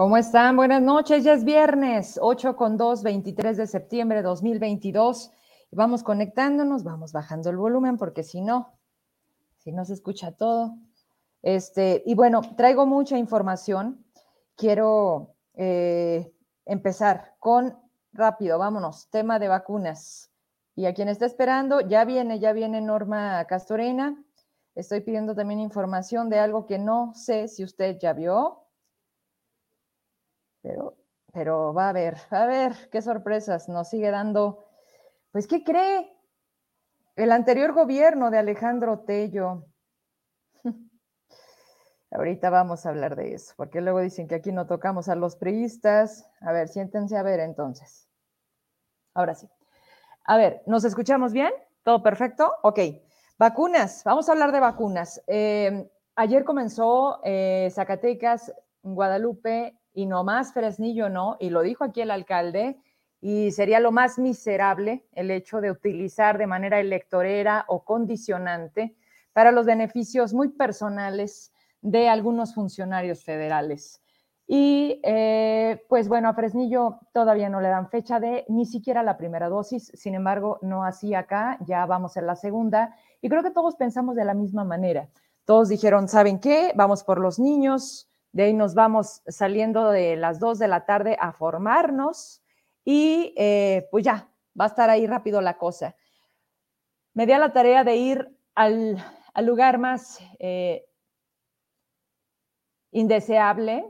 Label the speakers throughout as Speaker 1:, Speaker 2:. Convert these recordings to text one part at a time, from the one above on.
Speaker 1: ¿Cómo están? Buenas noches, ya es viernes, 8 con 2, 23 de septiembre de 2022. Vamos conectándonos, vamos bajando el volumen porque si no, si no se escucha todo. Este, y bueno, traigo mucha información. Quiero eh, empezar con rápido, vámonos, tema de vacunas. Y a quien está esperando, ya viene, ya viene Norma Castorena. Estoy pidiendo también información de algo que no sé si usted ya vio, pero, pero va a va a ver qué sorpresas nos sigue dando. Pues, ¿qué cree? El anterior gobierno de Alejandro Tello. Ahorita vamos a hablar de eso, porque luego dicen que aquí no tocamos a los priistas. A ver, siéntense a ver entonces. Ahora sí. A ver, ¿nos escuchamos bien? ¿Todo perfecto? Ok. Vacunas, vamos a hablar de vacunas. Eh, ayer comenzó eh, Zacatecas, Guadalupe y no más Fresnillo no, y lo dijo aquí el alcalde, y sería lo más miserable el hecho de utilizar de manera electorera o condicionante para los beneficios muy personales de algunos funcionarios federales. Y eh, pues bueno, a Fresnillo todavía no le dan fecha de ni siquiera la primera dosis, sin embargo, no así acá, ya vamos en la segunda, y creo que todos pensamos de la misma manera. Todos dijeron, ¿saben qué? Vamos por los niños, de ahí nos vamos saliendo de las 2 de la tarde a formarnos y eh, pues ya, va a estar ahí rápido la cosa. Me di a la tarea de ir al, lugar más eh, indeseable,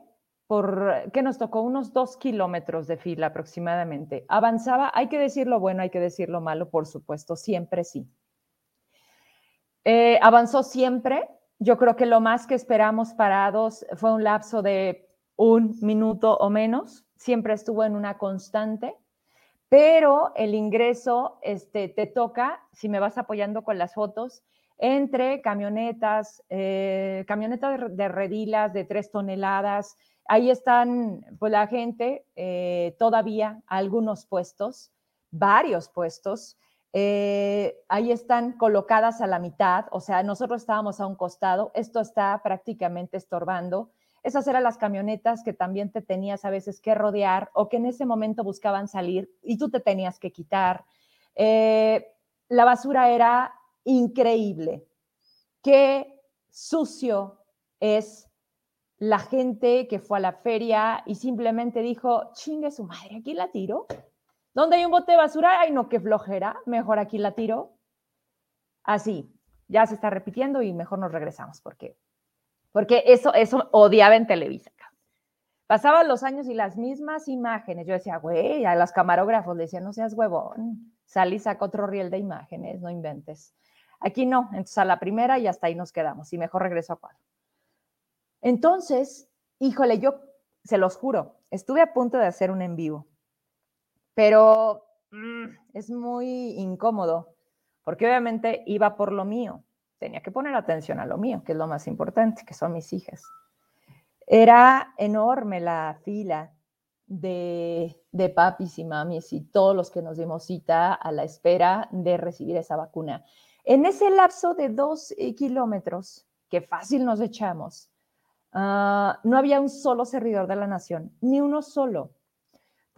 Speaker 1: por que nos tocó unos dos kilómetros de fila aproximadamente. Avanzaba, hay que decir lo bueno, hay que decir lo malo, por supuesto, siempre sí. Eh, avanzó siempre, yo creo que lo más que esperamos parados fue un lapso de un minuto o menos, siempre estuvo en una constante, pero el ingreso este, te toca, si me vas apoyando con las fotos, entre camionetas, eh, camionetas de redilas de tres toneladas, ahí están pues la gente eh, todavía algunos puestos, varios puestos, eh, ahí están colocadas a la mitad, o sea, nosotros estábamos a un costado, esto está prácticamente estorbando. Esas eran las camionetas que también te tenías a veces que rodear o que en ese momento buscaban salir y tú te tenías que quitar. Eh, la basura era increíble. Qué sucio es la gente que fue a la feria y simplemente dijo, chingue su madre, aquí la tiro. ¿Dónde hay un bote de basura? Ay, no, qué flojera. Mejor aquí la tiro. Así, ya se está repitiendo y mejor nos regresamos porque, porque eso, eso odiaba en Televisa. Pasaban los años y las mismas imágenes. Yo decía, güey, a los camarógrafos le decía, no seas huevón, sal y saca otro riel de imágenes, no inventes. Aquí no, entonces a la primera y hasta ahí nos quedamos y mejor regreso a cuadro. Entonces, híjole, yo se los juro, estuve a punto de hacer un en vivo pero mm, es muy incómodo, porque obviamente iba por lo mío, tenía que poner atención a lo mío, que es lo más importante, que son mis hijas. Era enorme la fila de, papis y mamis y todos los que nos dimos cita a la espera de recibir esa vacuna. En ese lapso de dos eh, kilómetros, que fácil nos echamos, ah, no había un solo servidor de la nación, ni uno solo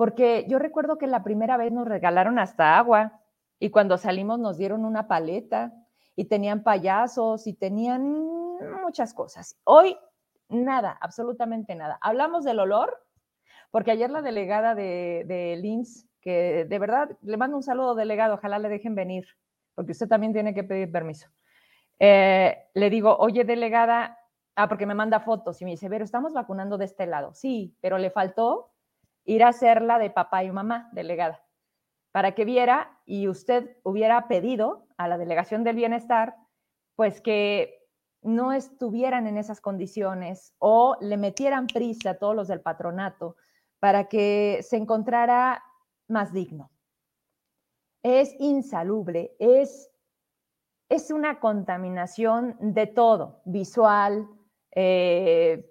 Speaker 1: porque yo recuerdo que la primera vez nos regalaron hasta agua y cuando salimos nos dieron una paleta y tenían payasos y tenían muchas cosas. Hoy nada, absolutamente nada. Hablamos del olor, porque ayer la delegada de, de LINS, que de verdad le mando un saludo delegado, ojalá le dejen venir, porque usted también tiene que pedir permiso. Eh, le digo, oye delegada, ah, porque me manda fotos y me dice, pero estamos vacunando de este lado. Sí, pero le faltó ir a hacerla de papá y mamá delegada, para que viera y usted hubiera pedido a la delegación del bienestar, pues que no estuvieran en esas condiciones o le metieran prisa a todos los del patronato para que se encontrara más digno. Es insalubre, es, es una contaminación de todo, visual, eh,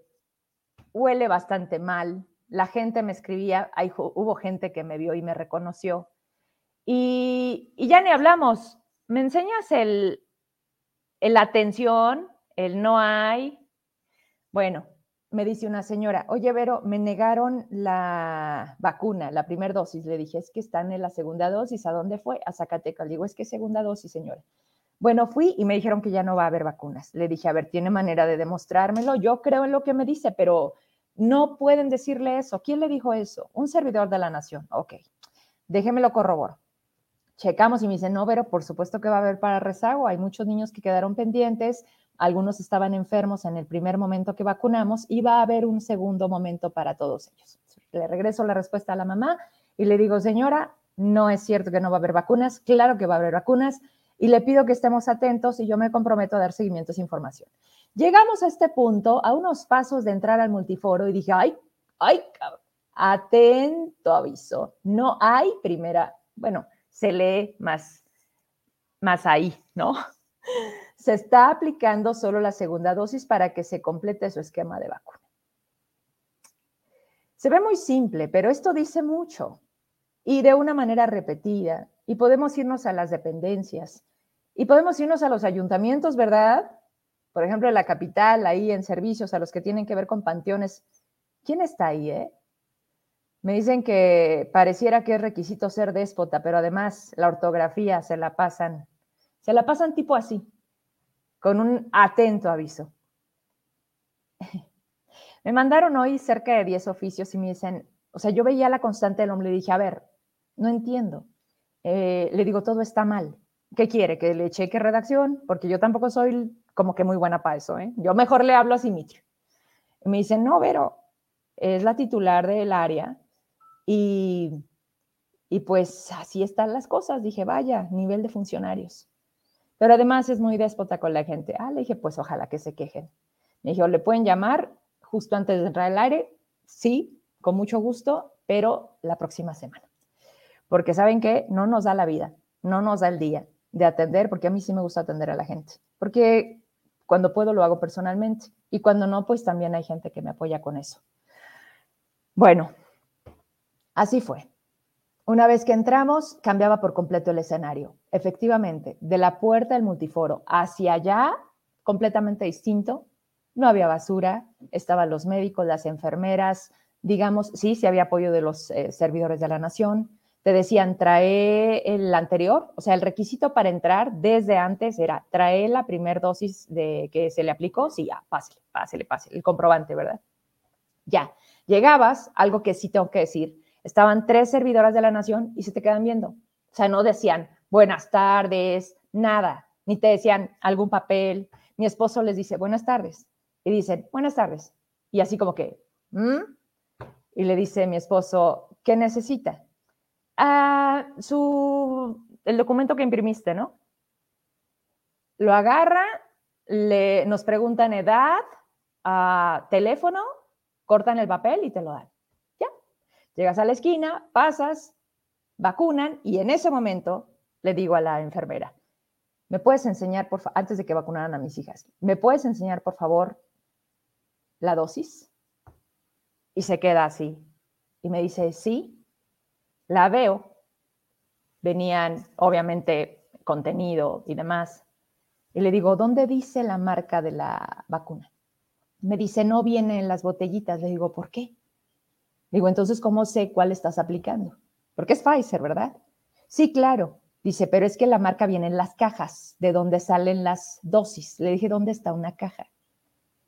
Speaker 1: huele bastante mal, la gente me escribía, hubo gente que me vio y me reconoció. Y, ya ni hablamos, me enseñas el, el atención, el no hay. Bueno, me dice una señora, oye, Vero, me negaron la vacuna, la primera dosis. Le dije, es que están en la segunda dosis. ¿A dónde fue? A Zacatecas. Le digo, es que segunda dosis, señora. Bueno, fui y me dijeron que ya no va a haber vacunas. Le dije, a ver, ¿tiene manera de demostrármelo? Yo creo en lo que me dice, pero no pueden decirle eso. ¿Quién le dijo eso? Un servidor de la nación. Ok, déjemelo corroboro. Checamos y me dice, no, pero por supuesto que va a haber para rezago. Hay muchos niños que quedaron pendientes algunos estaban enfermos en el primer momento que vacunamos y va a haber un segundo momento para todos ellos. Le regreso la respuesta a la mamá y le digo, señora, no es cierto que no va a haber vacunas, claro que va a haber vacunas y le pido que estemos atentos y yo me comprometo a dar seguimiento a esa información. Llegamos a este punto, a unos pasos de entrar al multiforo y dije, ay, ay, atento aviso, no hay primera, bueno, se lee más, más ahí, ¿no? se está aplicando solo la segunda dosis para que se complete su esquema de vacuna. Se ve muy simple, pero esto dice mucho y de una manera repetida. Y podemos irnos a las dependencias y podemos irnos a los ayuntamientos, ¿verdad? Por ejemplo, en la capital, ahí en servicios, a los que tienen que ver con panteones. ¿Quién está ahí, eh? Me dicen que pareciera que es requisito ser déspota, pero además la ortografía se la pasan, se la pasan tipo así con un atento aviso. me mandaron hoy cerca de 10 oficios y me dicen, o sea, yo veía la constante del hombre y dije, a ver, no entiendo. Eh, le digo, todo está mal. ¿Qué quiere? ¿Que le cheque redacción? Porque yo tampoco soy como que muy buena para eso. ¿eh? Yo mejor le hablo a Simitri. Me dicen, no, pero es la titular del área y, y pues así están las cosas. Dije, vaya, nivel de funcionarios. Pero además es muy déspota con la gente. Ah, le dije, pues ojalá que se quejen. Me dijo, ¿le pueden llamar justo antes de entrar al aire? Sí, con mucho gusto, pero la próxima semana. Porque saben que no nos da la vida, no nos da el día de atender, porque a mí sí me gusta atender a la gente. Porque cuando puedo lo hago personalmente y cuando no, pues también hay gente que me apoya con eso. Bueno, así fue. Una vez que entramos, cambiaba por completo el escenario. Efectivamente, de la puerta del multiforo hacia allá, completamente distinto. No había basura, estaban los médicos, las enfermeras, digamos, sí, sí había apoyo de los eh, servidores de la nación. Te decían, trae el anterior, o sea, el requisito para entrar desde antes era, trae la primera dosis de que se le aplicó, sí, ya, pásale, pásale, pásale, el comprobante, ¿verdad? Ya, llegabas, algo que sí tengo que decir, estaban tres servidoras de la nación y se te quedan viendo. O sea, no decían buenas tardes, nada, ni te decían algún papel. Mi esposo les dice buenas tardes y dicen buenas tardes. Y así como que, ¿Mm? y le dice mi esposo, ¿qué necesita? Ah, su, el documento que imprimiste, ¿no? Lo agarra, le, nos preguntan edad, ah, teléfono, cortan el papel y te lo dan. Llegas a la esquina, pasas, vacunan y en ese momento le digo a la enfermera, ¿me puedes enseñar, por antes de que vacunaran a mis hijas, ¿me puedes enseñar, por favor, la dosis? Y se queda así. Y me dice, sí, la veo. Venían, obviamente, contenido y demás. Y le digo, ¿dónde dice la marca de la vacuna? Me dice, no viene en las botellitas. Le digo, ¿por qué? Digo, entonces, ¿cómo sé cuál estás aplicando? Porque es Pfizer, ¿verdad? Sí, claro. Dice, pero es que la marca viene en las cajas de donde salen las dosis. Le dije, ¿dónde está una caja?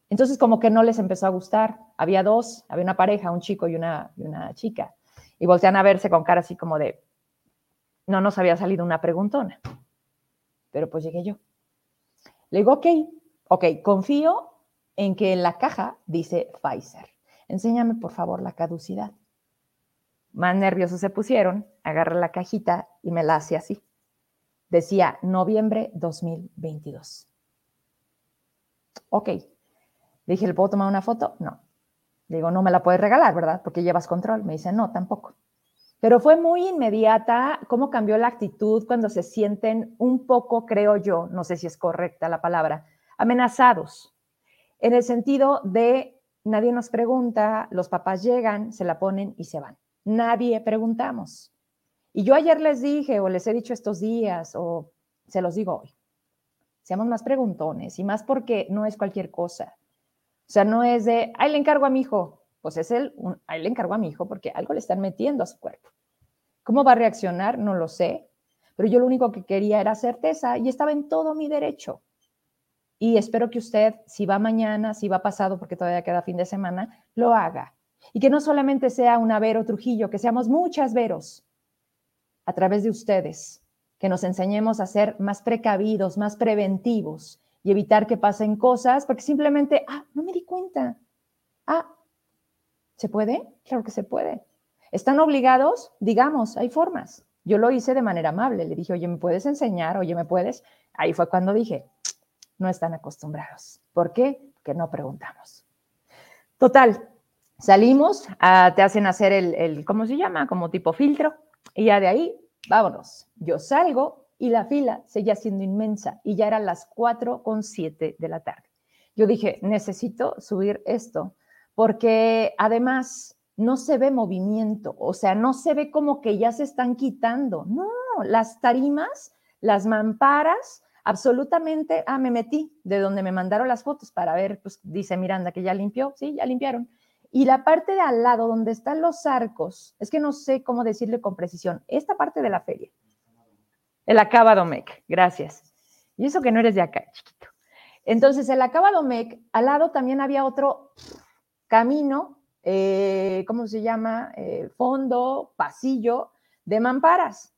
Speaker 1: Entonces, como que no les empezó a gustar. Había dos, había una pareja, un chico y una, y una chica. Y voltean a verse con cara así como de, no nos había salido una preguntona. Pero pues llegué yo. Le digo, ok, ok, confío en que en la caja dice Pfizer enséñame por favor la caducidad. Más nerviosos se pusieron, agarré la cajita y me la hacía así. Decía noviembre 2022. Ok. dije, ¿le puedo tomar una foto? No. Digo, no me la puedes regalar, ¿verdad? Porque llevas control. Me dice, no, tampoco. Pero fue muy inmediata cómo cambió la actitud cuando se sienten un poco, creo yo, no sé si es correcta la palabra, amenazados, en el sentido de Nadie nos pregunta, los papás llegan, se la ponen y se van. Nadie preguntamos. Y yo ayer les dije, o les he dicho estos días, o se los digo hoy, seamos más preguntones y más porque no es cualquier cosa. Sea, no es de, ahí le encargo a mi hijo. Pues es el, ahí le encargo a mi hijo porque algo le están metiendo a su cuerpo. ¿Cómo va a reaccionar? No lo sé. Pero yo lo único que quería era certeza y estaba en todo mi derecho. Y espero que usted, si va mañana, si va pasado, porque todavía queda fin de semana, lo haga. Y que no solamente sea una Vero Trujillo, que seamos muchas Veros a través de ustedes, que nos enseñemos a ser más precavidos, más preventivos y evitar que pasen cosas, porque simplemente, ah, no me di cuenta. Ah, ¿se puede? Claro que se puede. ¿Están obligados? Digamos, hay formas. Yo lo hice de manera amable, le dije, oye, ¿me puedes enseñar? Oye, ¿me puedes? Ahí fue cuando dije, no están acostumbrados. ¿Por qué? Porque no preguntamos. Total, salimos, te hacen hacer el, el, ¿cómo se llama? Como tipo filtro. Y ya de ahí, vámonos. Yo salgo y la fila seguía siendo inmensa y ya eran las 4 con 7 de la tarde. Yo dije, necesito subir esto porque además no se ve movimiento, o sea, no se ve como que ya se están quitando. No, las tarimas, las mamparas, absolutamente, ah, me metí de donde me mandaron las fotos para ver, pues dice Miranda que ya limpió, sí, ya limpiaron. Y la parte de al lado donde están los arcos, es que no sé cómo decirle con precisión, esta parte de la feria. El acabado MEC, gracias. Y eso que no eres de acá, chiquito. Entonces, el acabado MEC, al lado también había otro camino, eh, ¿cómo se llama? Eh, fondo, pasillo de mamparas,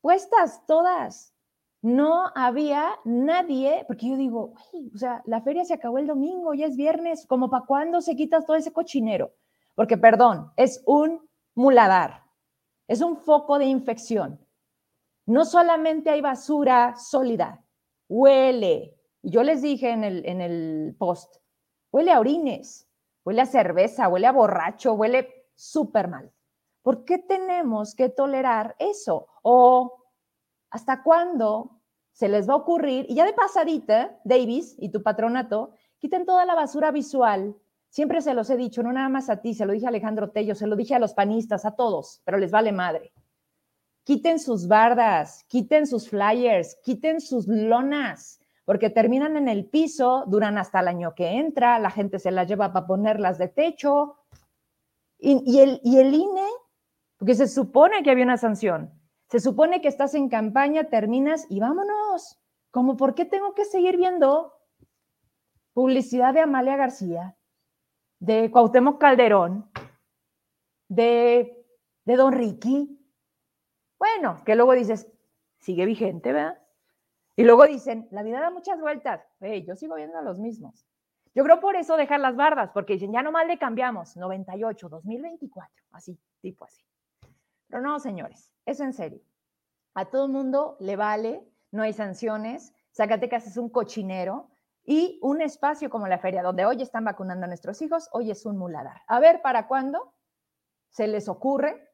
Speaker 1: puestas todas no había nadie, porque yo digo, o sea, la feria se acabó el domingo, ya es viernes, ¿como para cuándo se quitas todo ese cochinero? Porque, perdón, es un muladar, es un foco de infección. No solamente hay basura sólida, huele. Yo les dije en el, en el post, huele a orines, huele a cerveza, huele a borracho, huele súper mal. ¿Por qué tenemos que tolerar eso? O ¿Hasta cuándo se les va a ocurrir? Y ya de pasadita, Davis y tu patronato, quiten toda la basura visual. Siempre se los he dicho, no nada más a ti, se lo dije a Alejandro Tello, se lo dije a los panistas, a todos, pero les vale madre. Quiten sus bardas, quiten sus flyers, quiten sus lonas, porque terminan en el piso, duran hasta el año que entra, la gente se las lleva para ponerlas de techo. Y, el, INE, porque se supone que había una sanción, se supone que estás en campaña, terminas y vámonos. Como, ¿por qué tengo que seguir viendo publicidad de Amalia García, de Cuauhtémoc Calderón, de, de Don Ricky? Bueno, que luego dices, sigue vigente, ¿verdad? Y luego dicen, la vida da muchas vueltas. Hey, yo sigo viendo a los mismos. Yo creo por eso dejar las bardas, porque dicen, ya nomás le cambiamos, 98, 2024, así, tipo así. Pero no, señores, eso en serio. A todo el mundo le vale, no hay sanciones. Zacatecas es un cochinero y un espacio como la feria, donde hoy están vacunando a nuestros hijos, hoy es un muladar. A ver, ¿para cuándo se les ocurre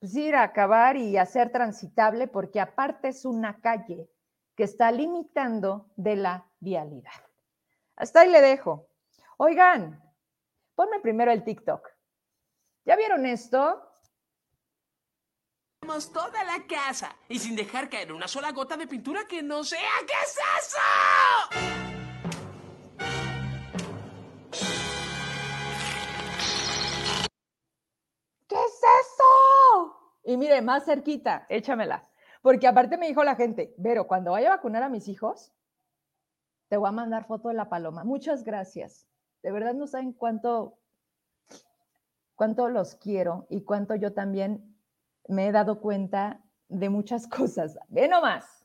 Speaker 1: pues, ir a acabar y hacer transitable? Porque aparte es una calle que está limitando de la vialidad. Hasta ahí le dejo. Oigan, ponme primero el TikTok. ¿Ya vieron esto?
Speaker 2: toda la casa y sin dejar caer una sola gota de pintura que no sea. ¿Qué es eso?
Speaker 1: Y mire, más cerquita, échamela. Porque aparte me dijo la gente, Vero, cuando vaya a vacunar a mis hijos, te voy a mandar foto de la paloma. Muchas gracias. De verdad no saben cuánto, cuánto los quiero y cuánto yo también me he dado cuenta de muchas cosas. Ve nomás.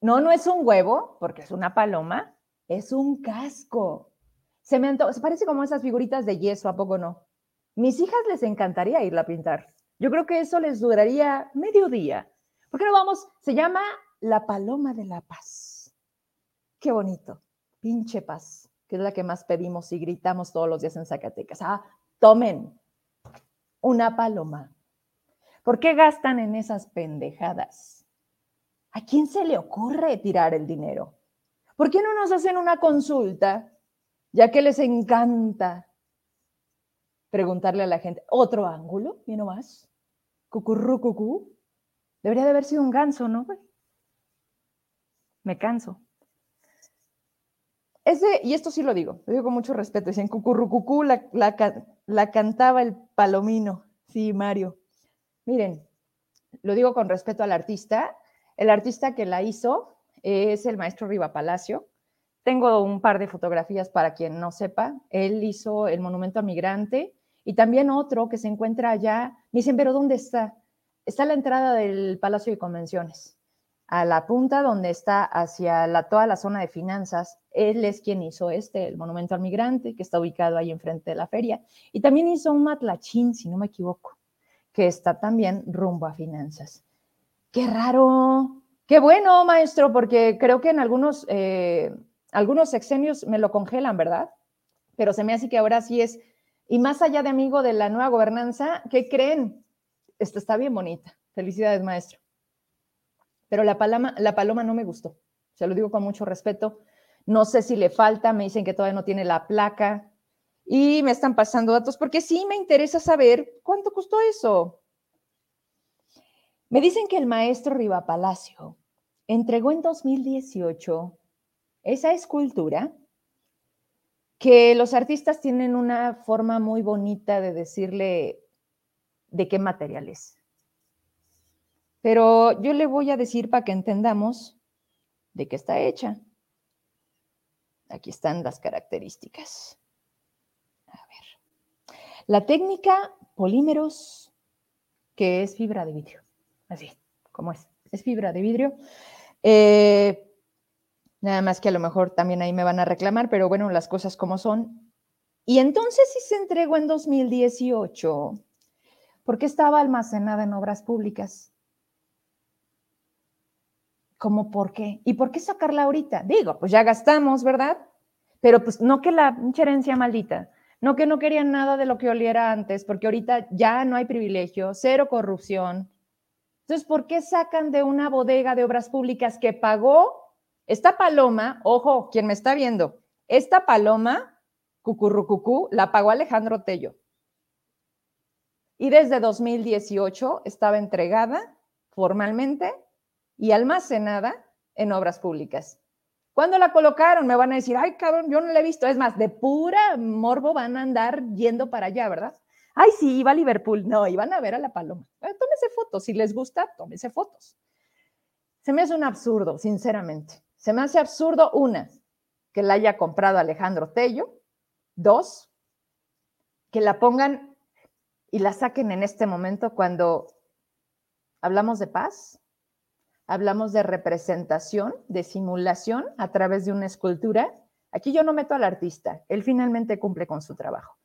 Speaker 1: No, no es un huevo, porque es una paloma, es un casco. Se me se parece como esas figuritas de yeso, ¿a poco no? Mis hijas les encantaría irla a pintar. Yo creo que eso les duraría medio día. ¿Por qué no vamos? Se llama la paloma de la paz. Qué bonito. Pinche paz, que es la que más pedimos y gritamos todos los días en Zacatecas. Ah, tomen una paloma ¿Por qué gastan en esas pendejadas? ¿A quién se le ocurre tirar el dinero? ¿Por qué no nos hacen una consulta? Ya que les encanta preguntarle a la gente, otro ángulo, y no más. Cucurru, cucú. Debería de haber sido un ganso, ¿no? Me canso. ese, y esto sí lo digo, lo digo con mucho respeto, dicen cucurrucucú, la, la, la cantaba el palomino. Sí, Mario. Miren, lo digo con respeto al artista. El artista que la hizo es el maestro Riva Palacio. Tengo un par de fotografías para quien no sepa. Él hizo el monumento a migrante y también otro que se encuentra allá. Me dicen, pero ¿dónde está? Está a la entrada del Palacio de Convenciones a la punta donde está hacia la, toda la zona de finanzas. Él es quien hizo este, el Monumento al Migrante, que está ubicado ahí enfrente de la feria. Y también hizo un matlachín, si no me equivoco, que está también rumbo a finanzas. Qué raro. Qué bueno, maestro, porque creo que en algunos, eh, algunos sexenios me lo congelan, ¿verdad? Pero se me hace que ahora sí es. Y más allá de amigo de la nueva gobernanza, ¿qué creen? Esta está bien bonita. Felicidades, maestro pero la paloma, la paloma no me gustó. Se lo digo con mucho respeto. No sé si le falta, me dicen que todavía no tiene la placa y me están pasando datos porque sí me interesa saber cuánto costó eso. Me dicen que el maestro Riva Palacio entregó en 2018 esa escultura que los artistas tienen una forma muy bonita de decirle de qué material es. Pero yo le voy a decir para que entendamos de qué está hecha. Aquí están las características. A ver. La técnica polímeros, que es fibra de vidrio. Así, como es. Es fibra de vidrio. Eh, nada más que a lo mejor también ahí me van a reclamar, pero bueno, las cosas como son. Y entonces si se entregó en 2018, ¿por qué estaba almacenada en obras públicas? ¿Cómo por qué? ¿Y por qué sacarla ahorita? Digo, pues ya gastamos, ¿verdad? Pero pues no que la herencia maldita, no que no querían nada de lo que oliera antes, porque ahorita ya no hay privilegio, cero corrupción. Entonces, ¿por qué sacan de una bodega de obras públicas que pagó esta paloma? Ojo, quien me está viendo, esta paloma, cucurrucucú, la pagó Alejandro Tello. Y desde 2018 estaba entregada formalmente y almacenada en obras públicas. ¿Cuándo la colocaron? Me van a decir, ay, cabrón, yo no la he visto. Es más, de pura morbo van a andar yendo para allá, ¿verdad? Ay, sí, iba a Liverpool. No, iban a ver a la paloma. Eh, tómese fotos. Si les gusta, tómese fotos. Se me hace un absurdo, sinceramente. Se me hace absurdo, una, que la haya comprado Alejandro Tello. Dos, que la pongan y la saquen en este momento cuando hablamos de paz, hablamos de representación, de simulación a través de una escultura. Aquí yo no meto al artista, él finalmente cumple con su trabajo.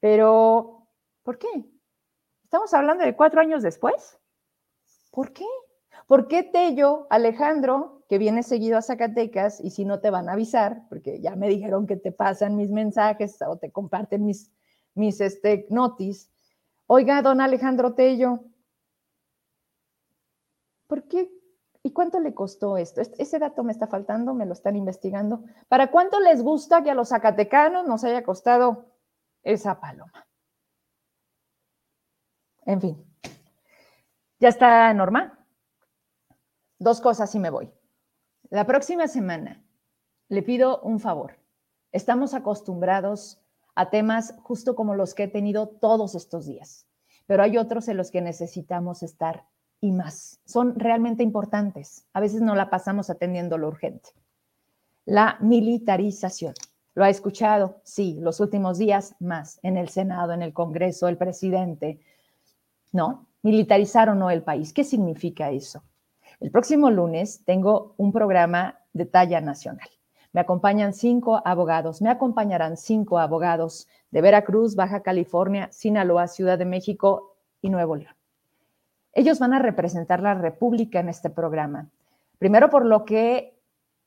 Speaker 1: Pero, ¿por qué? ¿Estamos hablando de cuatro años después? ¿Por qué? ¿Por qué Tello, Alejandro, que viene seguido a Zacatecas y si no te van a avisar, porque ya me dijeron que te pasan mis mensajes o te comparten mis, mis este, notis? Oiga, don Alejandro Tello, ¿Por qué? ¿Y cuánto le costó esto? Ese dato me está faltando, me lo están investigando. ¿Para cuánto les gusta que a los zacatecanos nos haya costado esa paloma? En fin, ya está Norma. Dos cosas y me voy. La próxima semana le pido un favor. Estamos acostumbrados a temas justo como los que he tenido todos estos días, pero hay otros en los que necesitamos estar y más. Son realmente importantes. A veces no la pasamos atendiendo lo urgente. La militarización. ¿Lo ha escuchado? Sí, los últimos días más. En el Senado, en el Congreso, el presidente. ¿No? Militarizar o no el país. ¿Qué significa eso? El próximo lunes tengo un programa de talla nacional. Me acompañan cinco abogados, me acompañarán cinco abogados de Veracruz, Baja California, Sinaloa, Ciudad de México y Nuevo León. Ellos van a representar la República en este programa. Primero por lo que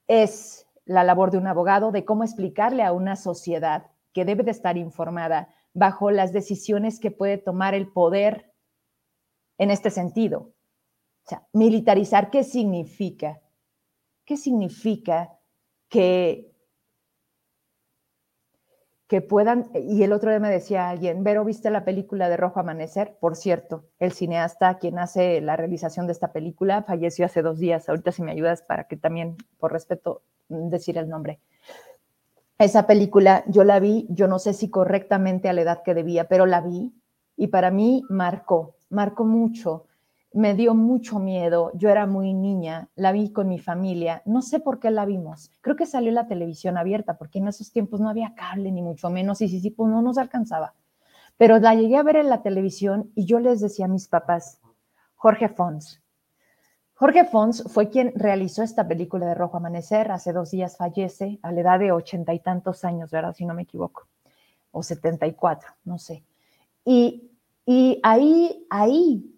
Speaker 1: es la labor de un abogado, de cómo explicarle a una sociedad que debe de estar informada bajo las decisiones que puede tomar el poder en este sentido. O sea, militarizar, ¿qué significa? ¿Qué significa que que puedan, y el otro día me decía alguien, Vero, ¿viste la película de Rojo Amanecer? Por cierto, el cineasta quien hace la realización de esta película falleció hace dos días. Ahorita si me ayudas para que también, por respeto, decir el nombre. esa película yo la vi, yo no sé si correctamente a la edad que debía, pero la vi y para mí marcó, marcó mucho, me dio mucho miedo, yo era muy niña, la vi con mi familia, no sé por qué la vimos, creo que salió la televisión abierta, porque en esos tiempos no había cable ni mucho menos, y sí, sí, pues no nos alcanzaba, pero la llegué a ver en la televisión y yo les decía a mis papás, Jorge Fons, Jorge Fons fue quien realizó esta película de Rojo Amanecer. Hace dos días fallece a la edad de ochenta y tantos años, ¿verdad? Si no me equivoco. O setenta y cuatro, no sé. Y, y ahí, ahí,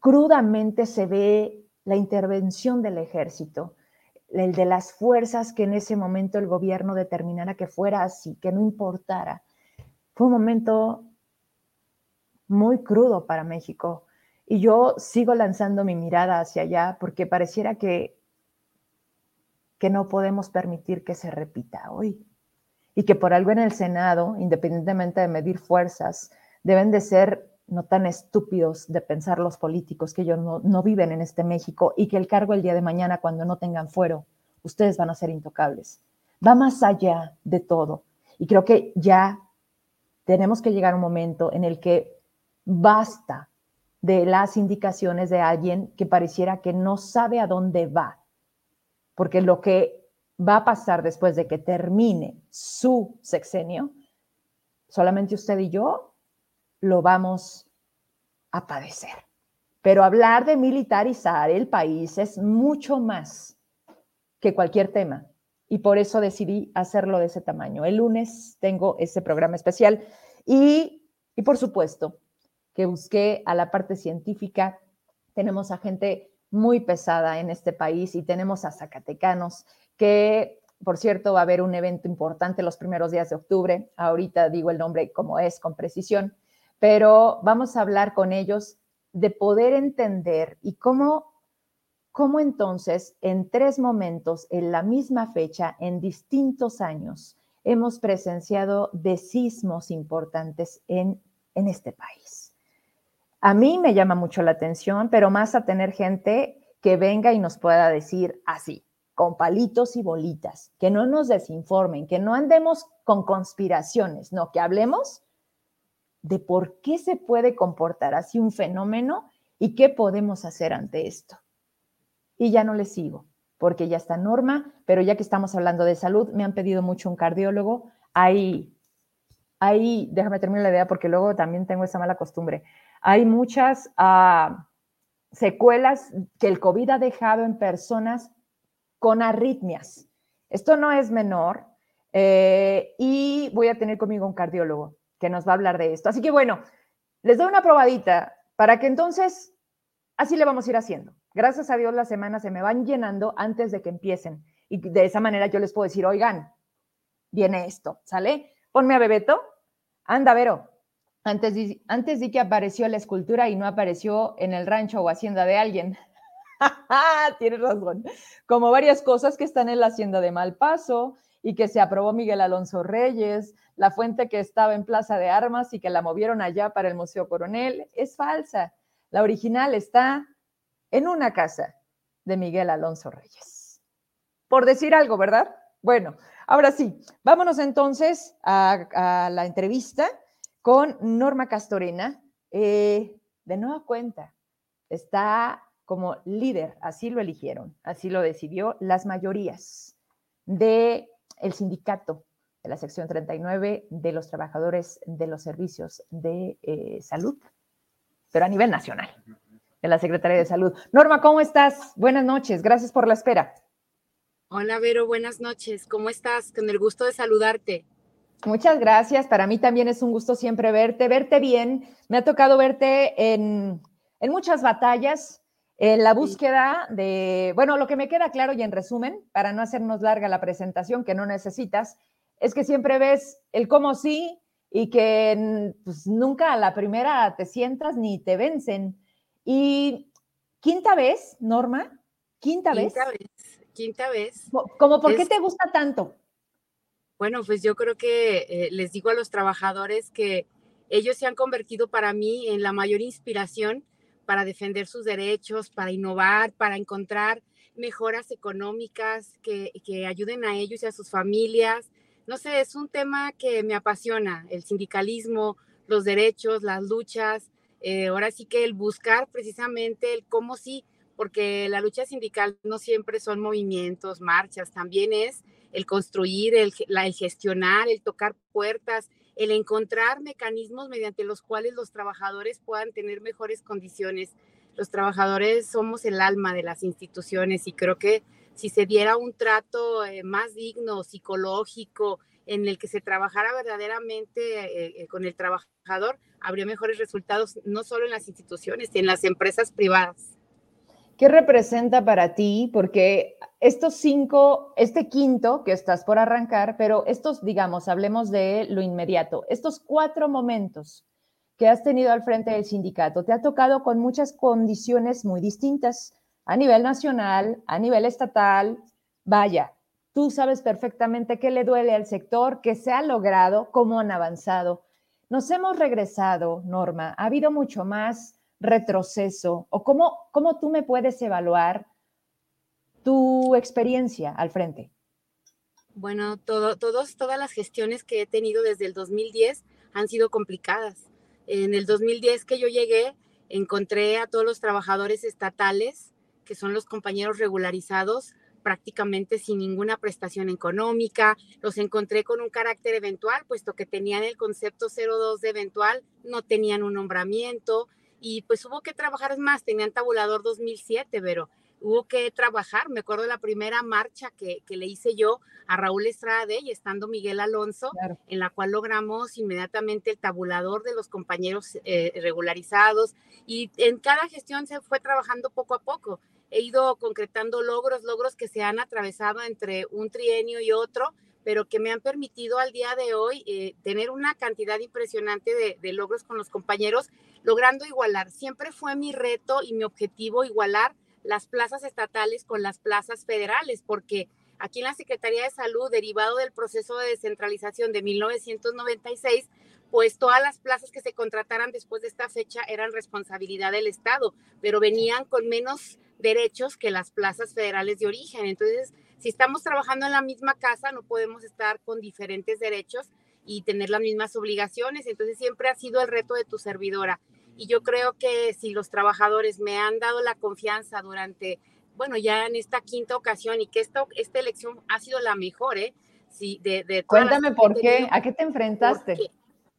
Speaker 1: crudamente se ve la intervención del ejército, el de las fuerzas que en ese momento el gobierno determinara que fuera así, que no importara. Fue un momento muy crudo para México y yo sigo lanzando mi mirada hacia allá porque pareciera que, que no podemos permitir que se repita hoy. Y que por algo en el Senado, independientemente de medir fuerzas, deben de ser no tan estúpidos de pensar los políticos que ellos no, no viven en este México y que el cargo el día de mañana, cuando no tengan fuero, ustedes van a ser intocables. Va más allá de todo. Y creo que ya tenemos que llegar a un momento en el que basta de las indicaciones de alguien que pareciera que no sabe a dónde va, porque lo que va a pasar después de que termine su sexenio, solamente usted y yo lo vamos a padecer. Pero hablar de militarizar el país es mucho más que cualquier tema. Y por eso decidí hacerlo de ese tamaño. El lunes tengo ese programa especial y, y por supuesto, que busqué a la parte científica. Tenemos a gente muy pesada en este país y tenemos a zacatecanos que, por cierto, va a haber un evento importante los primeros días de octubre. Ahorita digo el nombre como es con precisión, pero vamos a hablar con ellos de poder entender y cómo, cómo entonces en tres momentos, en la misma fecha, en distintos años, hemos presenciado de sismos importantes en, en este país. A mí me llama mucho la atención, pero más a tener gente que venga y nos pueda decir así, con palitos y bolitas, que no nos desinformen, que no andemos con conspiraciones, no, que hablemos de por qué se puede comportar así un fenómeno y qué podemos hacer ante esto. Y ya no le sigo, porque ya está norma, pero ya que estamos hablando de salud, me han pedido mucho un cardiólogo. Ahí, ahí, déjame terminar la idea porque luego también tengo esa mala costumbre. Hay muchas uh, secuelas que el COVID ha dejado en personas con arritmias. Esto no es menor eh, y voy a tener conmigo un cardiólogo que nos va a hablar de esto. Así que bueno, les doy una probadita para que entonces así le vamos a ir haciendo. Gracias a Dios las semanas se me van llenando antes de que empiecen y de esa manera yo les puedo decir, oigan, viene esto, ¿sale? Ponme a Bebeto. Anda, Vero, antes de, antes que apareció la escultura y no apareció en el rancho o hacienda de alguien. Tienes razón. Como varias cosas que están en la hacienda de Malpaso y que se aprobó Miguel Alonso Reyes, la fuente que estaba en Plaza de Armas y que la movieron allá para el Museo Coronel, es falsa. La original está en una casa de Miguel Alonso Reyes. Por decir algo, ¿verdad? Bueno, ahora sí, vámonos entonces a, la entrevista con Norma Castorena. Eh, de nueva cuenta, está como líder, así lo eligieron, así lo decidió las mayorías del el sindicato de la sección 39 de los trabajadores de los servicios de eh, salud, pero a nivel nacional, de la Secretaría de Salud. Norma, ¿cómo estás? Buenas noches, gracias por la espera.
Speaker 3: Hola, Vero, buenas noches. ¿Cómo estás? Con el gusto de saludarte.
Speaker 1: Muchas gracias. Para mí también es un gusto siempre verte, verte bien. Me ha tocado verte en, muchas batallas, en la búsqueda de, bueno, lo que me queda claro y en resumen, para no hacernos larga la presentación que no necesitas, es que siempre ves el cómo sí y que pues, nunca a la primera te sientas ni te vencen. Y quinta vez, Norma, quinta, vez.
Speaker 3: Quinta vez, quinta vez.
Speaker 1: ¿Cómo por qué te gusta tanto?
Speaker 3: Bueno, pues yo creo que eh, les digo a los trabajadores que ellos se han convertido para mí en la mayor inspiración para defender sus derechos, para innovar, para encontrar mejoras económicas que, ayuden a ellos y a sus familias, no sé, es un tema que me apasiona, el sindicalismo, los derechos, las luchas, eh, ahora sí que el buscar precisamente el cómo sí, porque la lucha sindical no siempre son movimientos, marchas, también es el construir, el, el gestionar, el tocar puertas, el encontrar mecanismos mediante los cuales los trabajadores puedan tener mejores condiciones. Los trabajadores somos el alma de las instituciones y creo que si se diera un trato eh, más digno, psicológico, en el que se trabajara verdaderamente eh, eh, con el trabajador, habría mejores resultados no solo en las instituciones, en las empresas privadas.
Speaker 1: ¿Qué representa para ti? Porque estos cinco, este quinto que estás por arrancar, pero estos, digamos, hablemos de lo inmediato, estos cuatro momentos que has tenido al frente del sindicato, te ha tocado con muchas condiciones muy distintas a nivel nacional, a nivel estatal, vaya, tú sabes perfectamente qué le duele al sector, qué se ha logrado, cómo han avanzado. Nos hemos regresado, Norma, ha habido mucho más retroceso o cómo, cómo tú me puedes evaluar tu experiencia al frente.
Speaker 3: Bueno, todo, todas las gestiones que he tenido desde el 2010 han sido complicadas. En el 2010 que yo llegué, encontré a todos los trabajadores estatales que son los compañeros regularizados prácticamente sin ninguna prestación económica. Los encontré con un carácter eventual, puesto que tenían el concepto 02 de eventual, no tenían un nombramiento y pues hubo que trabajar más, tenían tabulador 2007, pero hubo que trabajar. Me acuerdo de la primera marcha que, le hice yo a Raúl Estrada y estando Miguel Alonso, en la cual logramos inmediatamente el tabulador de los compañeros eh, regularizados y en cada gestión se fue trabajando poco a poco he ido concretando logros, logros que se han atravesado entre un trienio y otro, pero que me han permitido al día de hoy eh, tener una cantidad impresionante de, de logros con los compañeros, logrando igualar. Siempre fue mi reto y mi objetivo igualar las plazas estatales con las plazas federales, porque aquí en la Secretaría de Salud, derivado del proceso de descentralización de 1996, pues todas las plazas que se contrataran después de esta fecha eran responsabilidad del Estado, pero venían con menos derechos que las plazas federales de origen. Entonces, si estamos trabajando en la misma casa, no podemos estar con diferentes derechos y tener las mismas obligaciones. Entonces, siempre ha sido el reto de tu servidora. Y yo creo que si los trabajadores me han dado la confianza durante, bueno, ya en esta quinta ocasión y que esta, esta elección ha sido la mejor, ¿eh? Sí, de, de
Speaker 1: Cuéntame por qué, ¿a qué te enfrentaste?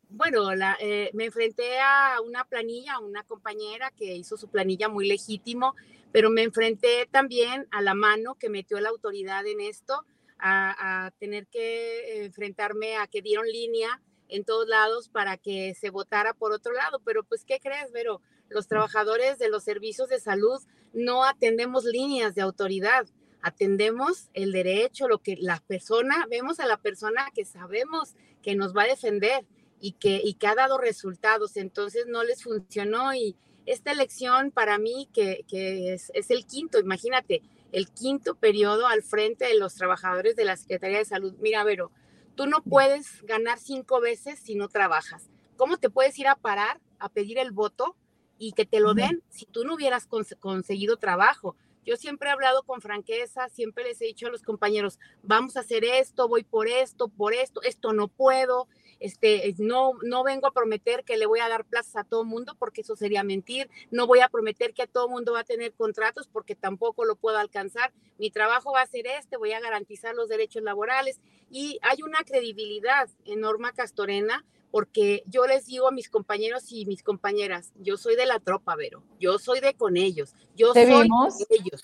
Speaker 3: Bueno, la, eh, me enfrenté a una planilla, a una compañera que hizo su planilla muy legítimo, pero me enfrenté también a la mano que metió la autoridad en esto, a, tener que enfrentarme a que dieron línea en todos lados para que se votara por otro lado. Pero pues, ¿qué crees, Vero? Los trabajadores de los servicios de salud no atendemos líneas de autoridad, atendemos el derecho, lo que la persona, vemos a la persona que sabemos que nos va a defender y que, y que ha dado resultados. Entonces no les funcionó y, esta elección para mí, que, es, el quinto, imagínate, el quinto periodo al frente de los trabajadores de la Secretaría de Salud. Mira, Vero, tú no puedes ganar cinco veces si no trabajas. ¿Cómo te puedes ir a parar a pedir el voto y que te lo den si tú no hubieras conseguido trabajo? Yo siempre he hablado con franqueza, siempre les he dicho a los compañeros, vamos a hacer esto, voy por esto, por esto, esto no puedo, este, no, no vengo a prometer que le voy a dar plazas a todo mundo porque eso sería mentir, no voy a prometer que a todo mundo va a tener contratos porque tampoco lo puedo alcanzar, mi trabajo va a ser este, voy a garantizar los derechos laborales. Y hay una credibilidad en Norma Castorena porque yo les digo a mis compañeros y mis compañeras, yo soy de la tropa, Vero, yo soy de con ellos, yo soy de ellos,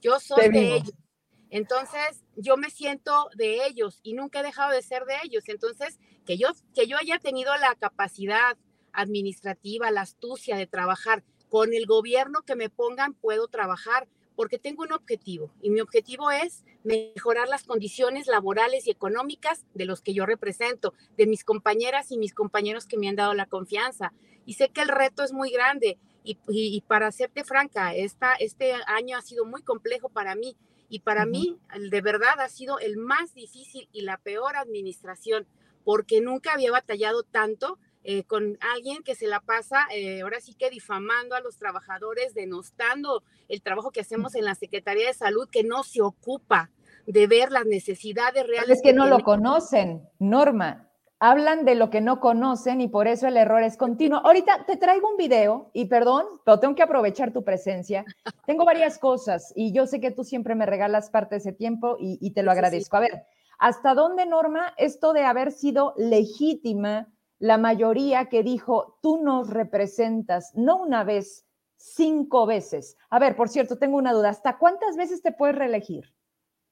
Speaker 3: yo soy de ellos. Entonces, yo me siento de ellos y nunca he dejado de ser de ellos. Entonces, que yo, que yo haya tenido la capacidad administrativa, la astucia de trabajar con el gobierno que me pongan, puedo trabajar porque tengo un objetivo y mi objetivo es mejorar las condiciones laborales y económicas de los que yo represento, de mis compañeras y mis compañeros que me han dado la confianza. Y sé que el reto es muy grande y, y, para serte franca, esta, este año ha sido muy complejo para mí y para mí, de verdad, ha sido el más difícil y la peor administración, porque nunca había batallado tanto eh, con alguien que se la pasa, eh, ahora sí que difamando a los trabajadores, denostando el trabajo que hacemos en la Secretaría de Salud, que no se ocupa de ver las necesidades reales.
Speaker 1: es que, no lo conocen, Norma. Hablan de lo que no conocen y por eso el error es continuo. Ahorita te traigo un video y perdón, pero tengo que aprovechar tu presencia. Tengo varias cosas y yo sé que tú siempre me regalas parte de ese tiempo y, te lo agradezco. A ver, ¿hasta dónde, Norma, esto de haber sido legítima la mayoría que dijo, tú nos representas, no una vez, cinco veces? A ver, por cierto, tengo una duda. ¿Hasta cuántas veces te puedes reelegir?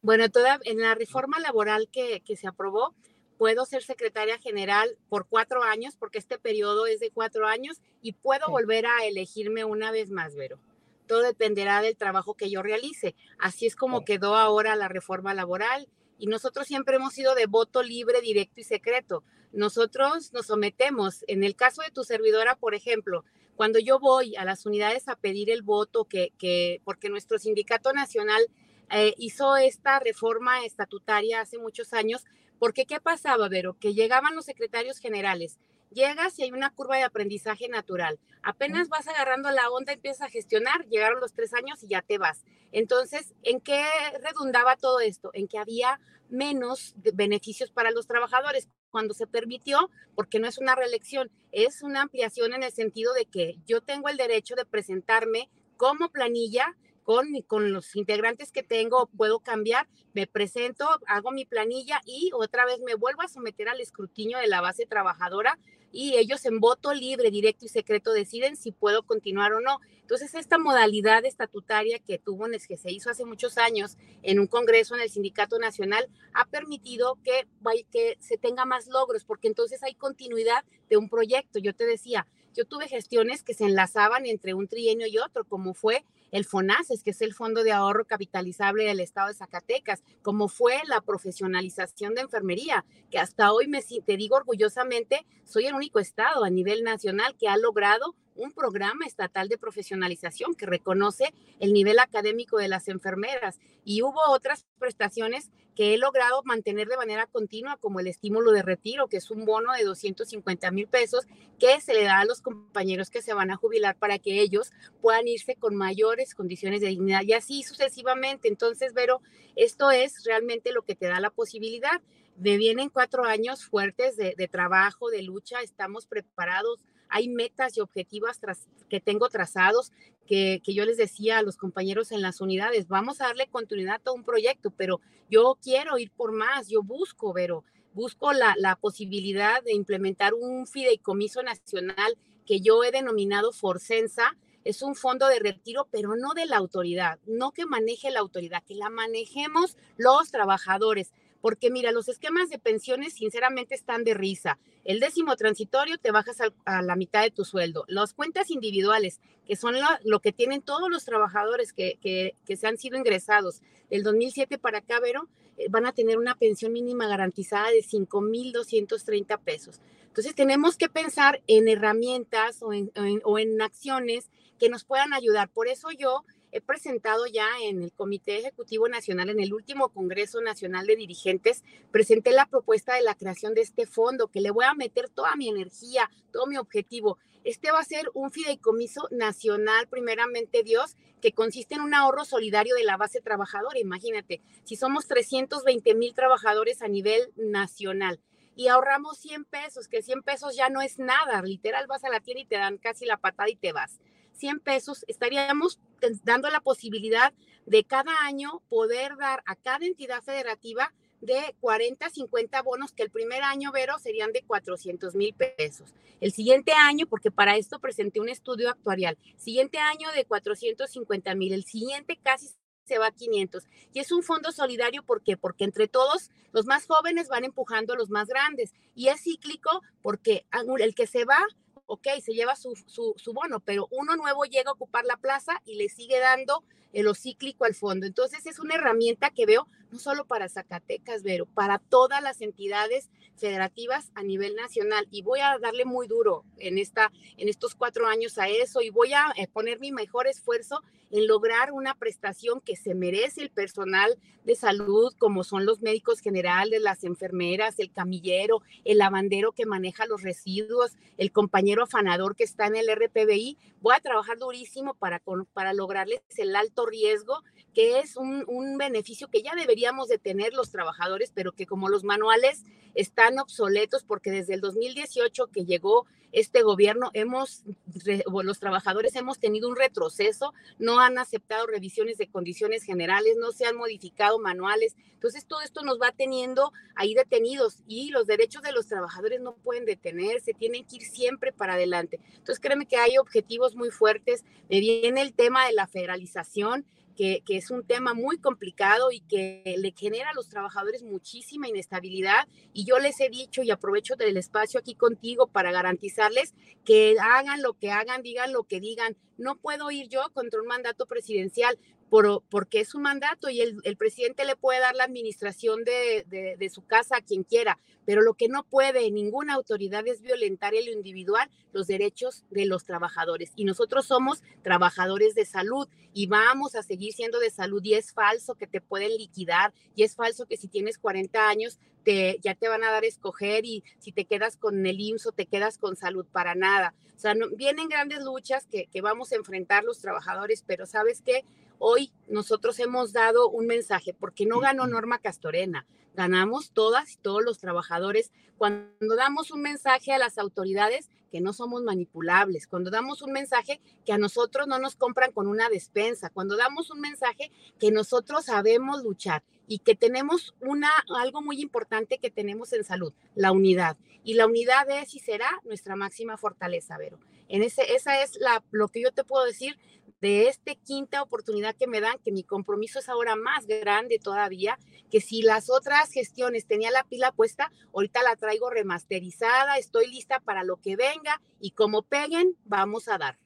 Speaker 3: Bueno, toda, en la reforma laboral que, que se aprobó, puedo ser secretaria general por cuatro años, porque este periodo es de cuatro años, y puedo volver a elegirme una vez más, Vero. Todo dependerá del trabajo que yo realice. Así es como quedó ahora la reforma laboral. Y nosotros siempre hemos sido de voto libre, directo y secreto. Nosotros nos sometemos. En el caso de tu servidora, por ejemplo, cuando yo voy a las unidades a pedir el voto, que, que porque nuestro sindicato nacional eh, hizo esta reforma estatutaria hace muchos años, porque ¿qué pasaba, Vero? Que llegaban los secretarios generales, llegas y hay una curva de aprendizaje natural. Apenas vas agarrando la onda, empiezas a gestionar, llegaron los tres años y ya te vas. Entonces, ¿en qué redundaba todo esto? En que había menos beneficios para los trabajadores cuando se permitió, porque no es una reelección, es una ampliación en el sentido de que yo tengo el derecho de presentarme como planilla con, con los integrantes que tengo, puedo cambiar, me presento, hago mi planilla y otra vez me vuelvo a someter al escrutinio de la base trabajadora y ellos en voto libre, directo y secreto deciden si puedo continuar o no. Entonces, esta modalidad estatutaria que tuvo, que se hizo hace muchos años en un congreso en el Sindicato Nacional, ha permitido que, que se tenga más logros, porque entonces hay continuidad de un proyecto. Yo te decía, yo tuve gestiones que se enlazaban entre un trienio y otro, como fue el FONASES, que es el Fondo de Ahorro Capitalizable del Estado de Zacatecas, como fue la profesionalización de enfermería, que hasta hoy me te digo orgullosamente, soy el único estado a nivel nacional que ha logrado un programa estatal de profesionalización que reconoce el nivel académico de las enfermeras y hubo otras prestaciones que he logrado mantener de manera continua, como el estímulo de retiro, que es un bono de 250 mil pesos que se le da a los compañeros que se van a jubilar para que ellos puedan irse con mayores condiciones de dignidad y así sucesivamente. Entonces, Vero, esto es realmente lo que te da la posibilidad. Me vienen cuatro años fuertes de, de trabajo, de lucha, estamos preparados hay metas y objetivos que tengo trazados que, yo les decía a los compañeros en las unidades, vamos a darle continuidad a un proyecto, pero yo quiero ir por más, yo busco, pero busco la, la posibilidad de implementar un fideicomiso nacional que yo he denominado Forcensa, es un fondo de retiro, pero no de la autoridad, no que maneje la autoridad, que la manejemos los trabajadores porque mira, los esquemas de pensiones sinceramente están de risa. El décimo transitorio te bajas a, la mitad de tu sueldo. Las cuentas individuales, que son lo, que tienen todos los trabajadores que, se han sido ingresados del 2007 para acá, Vero, eh, van a tener una pensión mínima garantizada de 5.230 pesos. Entonces tenemos que pensar en herramientas o en, o en acciones que nos puedan ayudar. Por eso yo he presentado ya en el Comité Ejecutivo Nacional, en el último Congreso Nacional de Dirigentes, presenté la propuesta de la creación de este fondo, que le voy a meter toda mi energía, todo mi objetivo. Este va a ser un fideicomiso nacional, primeramente Dios, que consiste en un ahorro solidario de la base trabajadora. Imagínate, si somos 320 mil trabajadores a nivel nacional y ahorramos 100 pesos, que 100 pesos ya no es nada, literal vas a la tienda y te dan casi la patada y te vas. 100 pesos, estaríamos dando la posibilidad de cada año poder dar a cada entidad federativa de 40, 50 bonos que el primer año, Vero, serían de 400 mil pesos. El siguiente año, porque para esto presenté un estudio actuarial, siguiente año de 450 mil, el siguiente casi se va a 500. Y es un fondo solidario, ¿por qué? Porque entre todos los más jóvenes van empujando a los más grandes. Y es cíclico porque el que se va ok, se lleva su, su, bono, pero uno nuevo llega a ocupar la plaza y le sigue dando el cíclico al fondo. Entonces es una herramienta que veo no solo para Zacatecas, pero para todas las entidades federativas a nivel nacional. Y voy a darle muy duro en, esta, en estos cuatro años a eso y voy a eh, poner mi mejor esfuerzo en lograr una prestación que se merece el personal de salud, como son los médicos generales, las enfermeras, el camillero, el lavandero que maneja los residuos, el compañero afanador que está en el RPBI. Voy a trabajar durísimo para, para lograrles el alto riesgo que es un, un, beneficio que ya deberíamos de tener los trabajadores, pero que como los manuales están obsoletos porque desde el 2018 que llegó este gobierno hemos, los trabajadores hemos tenido un retroceso, no han aceptado revisiones de condiciones generales, no se han modificado manuales. Entonces todo esto nos va teniendo ahí detenidos y los derechos de los trabajadores no pueden detenerse, tienen que ir siempre para adelante. Entonces créeme que hay objetivos muy fuertes. Me viene el tema de la federalización que, es un tema muy complicado y que le genera a los trabajadores muchísima inestabilidad. Y yo les he dicho y aprovecho del espacio aquí contigo para garantizarles que hagan lo que hagan, digan lo que digan. No puedo ir yo contra un mandato presidencial por, porque es un mandato y el, el, presidente le puede dar la administración de, de, de, su casa a quien quiera, pero lo que no puede ninguna autoridad es violentar en lo individual los derechos de los trabajadores. Y nosotros somos trabajadores de salud y vamos a seguir siendo de salud y es falso que te pueden liquidar y es falso que si tienes 40 años te, ya te van a dar a escoger y si te quedas con el IMSS o te quedas con salud para nada. O sea, no, vienen grandes luchas que, que vamos a enfrentar los trabajadores, pero sabes qué? Hoy nosotros hemos dado un mensaje, porque no ganó Norma Castorena, ganamos todas y todos los trabajadores cuando damos un mensaje a las autoridades que no somos manipulables, cuando damos un mensaje que a nosotros no nos compran con una despensa, cuando damos un mensaje que nosotros sabemos luchar y que tenemos una algo muy importante que tenemos en salud, la unidad. Y la unidad es y será nuestra máxima fortaleza, Vero. En ese esa es la lo que yo te puedo decir de esta quinta oportunidad que me dan, que mi compromiso es ahora más grande todavía, que si las otras gestiones tenía la pila puesta, ahorita la traigo remasterizada, estoy lista para lo que venga y como peguen, vamos a dar.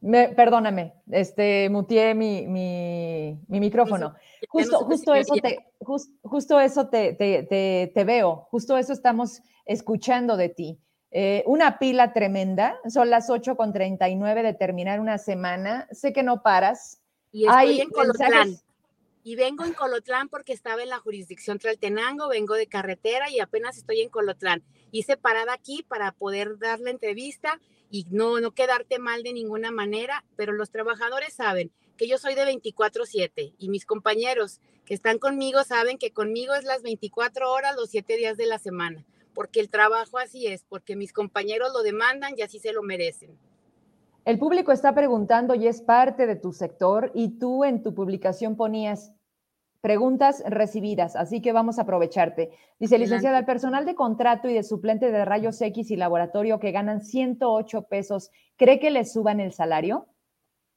Speaker 1: Me, perdóname, este, mutié mi, mi, mi micrófono. Justo, justo eso, te, just, justo eso te, te, te, veo, justo eso estamos escuchando de ti. Eh, una pila tremenda, son las 8 con 39 de terminar una semana, sé que no paras.
Speaker 3: Y estoy Hay en Colotlán. Y vengo en Colotlán porque estaba en la jurisdicción Traltenango, vengo de carretera y apenas estoy en Colotlán. Hice parada aquí para poder dar la entrevista y no, no quedarte mal de ninguna manera, pero los trabajadores saben que yo soy de 24/7 y mis compañeros que están conmigo saben que conmigo es las 24 horas los 7 días de la semana, porque el trabajo así es, porque mis compañeros lo demandan y así se lo merecen.
Speaker 1: El público está preguntando y es parte de tu sector y tú en tu publicación ponías preguntas recibidas, así que vamos a aprovecharte. Dice, licenciada, el personal de contrato y de suplente de rayos X y laboratorio que ganan 108 pesos, ¿cree que les suban el salario?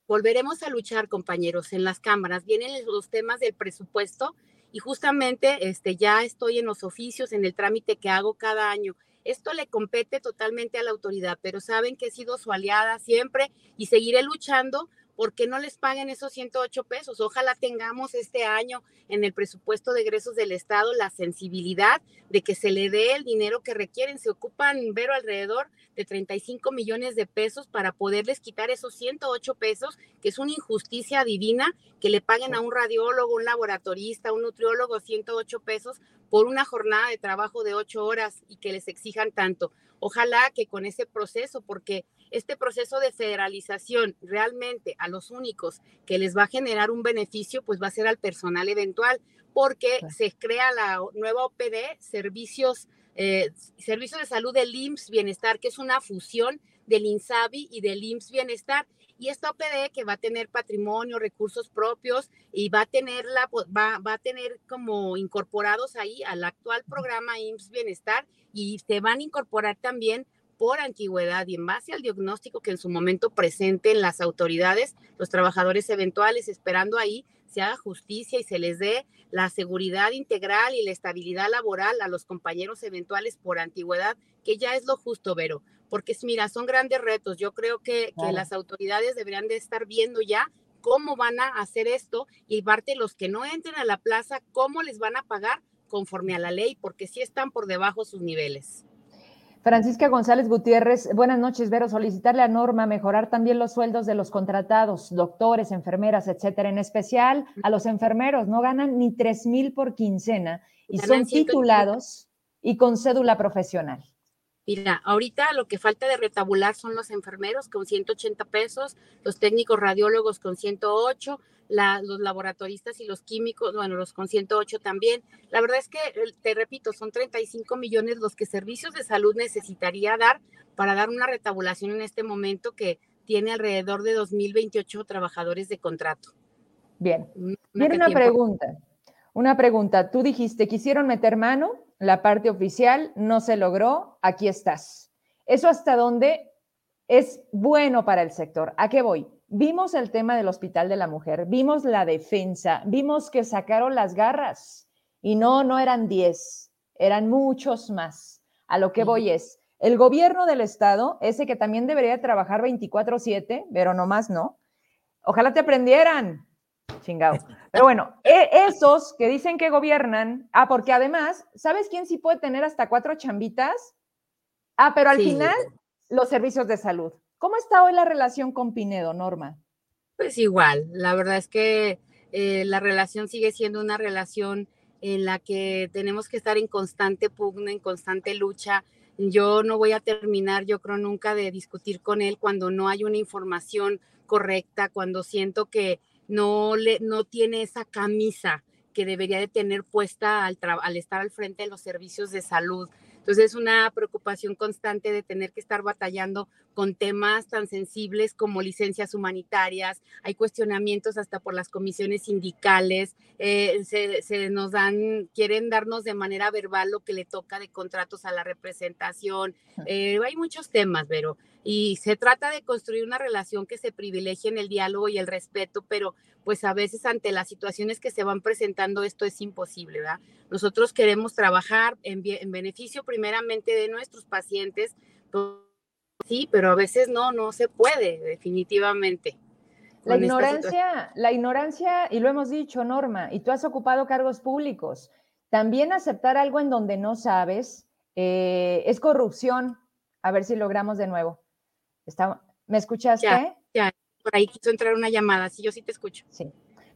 Speaker 3: Volveremos a luchar, compañeros, en las cámaras. Vienen los temas del presupuesto y justamente este, ya estoy en los oficios, en el trámite que hago cada año. Esto le compete totalmente a la autoridad, pero saben que he sido su aliada siempre y seguiré luchando porque no les paguen esos 108 pesos? Ojalá tengamos este año en el presupuesto de egresos del Estado la sensibilidad de que se le dé el dinero que requieren. Se ocupan, Vero, alrededor de 35 millones de pesos para poderles quitar esos 108 pesos, que es una injusticia divina, que le paguen a un radiólogo, un laboratorista, un nutriólogo 108 pesos por una jornada de trabajo de 8 horas y que les exijan tanto. Ojalá que con ese proceso, porque este proceso de federalización realmente a los únicos que les va a generar un beneficio, pues va a ser al personal eventual, porque se crea la nueva OPD, servicios, eh, servicios de salud del IMSS Bienestar, que es una fusión del INSABI y del IMSS Bienestar. Y esta OPD que va a tener patrimonio, recursos propios y va a tener la, va, va a tener como incorporados ahí al actual programa IMSS Bienestar y se van a incorporar también por antigüedad y en base al diagnóstico que en su momento presenten las autoridades, los trabajadores eventuales, esperando ahí se haga justicia y se les dé la seguridad integral y la estabilidad laboral a los compañeros eventuales por antigüedad, que ya es lo justo, Vero, porque mira, son grandes retos. Yo creo que, que las autoridades deberían de estar viendo ya cómo van a hacer esto y parte los que no entren a la plaza, cómo les van a pagar conforme a la ley, porque sí están por debajo sus niveles.
Speaker 1: Francisca González Gutiérrez, buenas noches, Vero. Solicitarle a Norma mejorar también los sueldos de los contratados, doctores, enfermeras, etcétera. En especial a los enfermeros, no ganan ni tres mil por quincena y son titulados y con cédula profesional.
Speaker 3: Mira, ahorita lo que falta de retabular son los enfermeros con 180 pesos, los técnicos radiólogos con 108, los laboratoristas y los químicos, bueno, los con 108 también. La verdad es que, te repito, son 35 millones los que servicios de salud necesitaría dar para dar una retabulación en este momento que tiene alrededor de 2028 trabajadores de contrato.
Speaker 1: Bien. Mira una pregunta. Una pregunta. Tú dijiste, quisieron meter mano, la parte oficial, no se logró, aquí estás. ¿Eso hasta dónde es bueno para el sector? ¿A qué voy? Vimos el tema del Hospital de la Mujer, vimos la defensa, vimos que sacaron las garras y no, no eran 10, eran muchos más. A lo que voy es, el gobierno del Estado, ese que también debería trabajar 24/7, pero nomás no, ojalá te aprendieran, chingado. Pero bueno, e, esos que dicen que gobiernan, ah, porque además, ¿sabes quién sí puede tener hasta cuatro chambitas? Ah, pero al final, los servicios de salud. ¿Cómo está hoy la relación con Pinedo, Norma?
Speaker 3: Pues igual, la verdad es que eh, la relación sigue siendo una relación en la que tenemos que estar en constante pugna, en constante lucha. Yo no voy a terminar, yo creo, nunca de discutir con él cuando no hay una información correcta, cuando siento que no, le, no tiene esa camisa que debería de tener puesta al, al estar al frente de los servicios de salud. Entonces es una preocupación constante de tener que estar batallando con temas tan sensibles como licencias humanitarias, hay cuestionamientos hasta por las comisiones sindicales, eh, se, nos dan, quieren darnos de manera verbal lo que le toca de contratos a la representación, eh, hay muchos temas, pero y se trata de construir una relación que se privilegie en el diálogo y el respeto, pero pues a veces ante las situaciones que se van presentando esto es imposible, ¿verdad? Nosotros queremos trabajar en, en beneficio primeramente de nuestros pacientes, sí, pero a veces no, no se puede, definitivamente.
Speaker 1: La ignorancia, la ignorancia, y lo hemos dicho, Norma, y tú has ocupado cargos públicos, también aceptar algo en donde no sabes eh, es corrupción. A ver si logramos de nuevo. ¿Me escuchaste?
Speaker 3: Ya, ya, por ahí quiso entrar una llamada, sí, yo sí te escucho.
Speaker 1: Sí.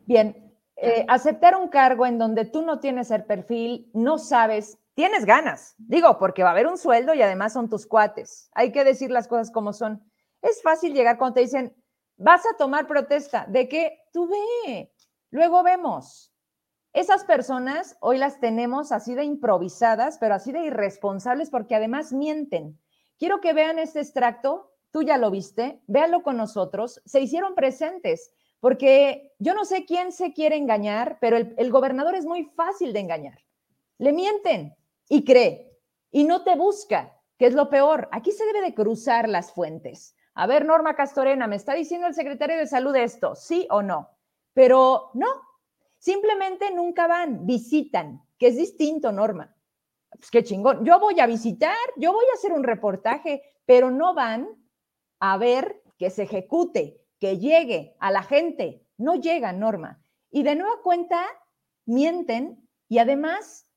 Speaker 1: Bien, eh, aceptar un cargo en donde tú no tienes el perfil, no sabes tienes ganas, digo, porque va a haber un sueldo y además son tus cuates. Hay que decir las cosas como son. Es fácil llegar cuando te dicen, vas a tomar protesta, de que tú ve, luego vemos. Esas personas hoy las tenemos así de improvisadas, pero así de irresponsables porque además mienten. Quiero que vean este extracto, tú ya lo viste, véanlo con nosotros, se hicieron presentes, porque yo no sé quién se quiere engañar, pero el, el gobernador es muy fácil de engañar. Le mienten, y cree y no te busca, que es lo peor. Aquí se debe de cruzar las fuentes. A ver, Norma Castorena, ¿me está diciendo el secretario de salud esto? ¿Sí o no? Pero no, simplemente nunca van, visitan, que es distinto, Norma. Pues qué chingón. Yo voy a visitar, yo voy a hacer un reportaje, pero no van a ver que se ejecute, que llegue a la gente. No llega, Norma. Y de nueva cuenta, mienten y además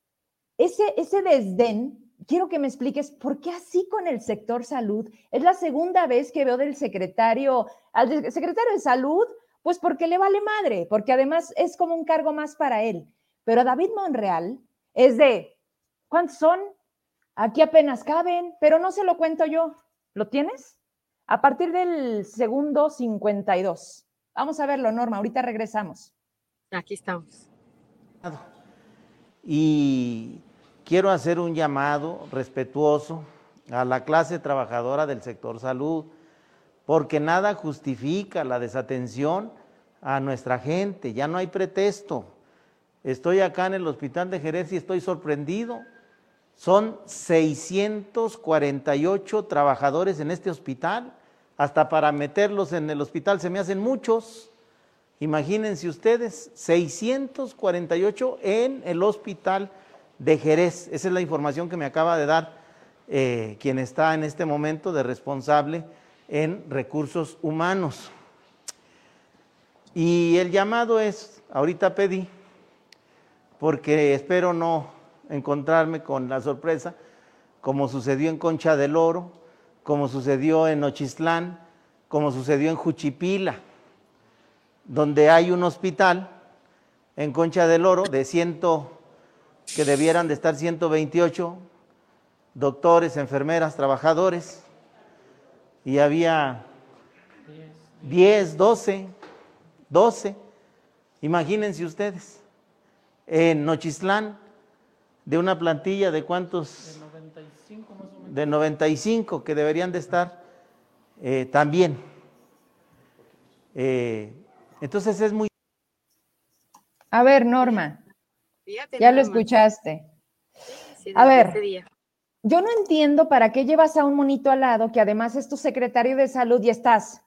Speaker 1: ese, ese desdén, quiero que me expliques por qué así con el sector salud. Es la segunda vez que veo del secretario, al secretario de salud, pues porque le vale madre, porque además es como un cargo más para él. Pero David Monreal es de, ¿cuántos son? Aquí apenas caben, pero no se lo cuento yo. ¿Lo tienes? A partir del segundo 52. Vamos a verlo, Norma, ahorita regresamos.
Speaker 3: Aquí estamos.
Speaker 4: Y quiero hacer un llamado respetuoso a la clase trabajadora del sector salud, porque nada justifica la desatención a nuestra gente, ya no hay pretexto. Estoy acá en el hospital de Jerez y estoy sorprendido. Son 648 trabajadores en este hospital. Hasta para meterlos en el hospital se me hacen muchos. Imagínense ustedes, 648 en el hospital de Jerez. Esa es la información que me acaba de dar eh, quien está en este momento de responsable en recursos humanos. Y el llamado es, ahorita pedí, porque espero no encontrarme con la sorpresa, como sucedió en Concha del Oro, como sucedió en Ochistlán, como sucedió en Juchipila, donde hay un hospital en Concha del Oro de ciento, que debieran de estar 128 doctores, enfermeras, trabajadores, y había 10, 12, 12, imagínense ustedes, en Nochistlán, de una plantilla de cuántos? De 95 más o menos. De 95 que deberían de estar eh, también. Eh, entonces es muy...
Speaker 1: A ver, Norma, ya lo escuchaste. A ver, yo no entiendo para qué llevas a un monito al lado que además es tu secretario de salud y estás.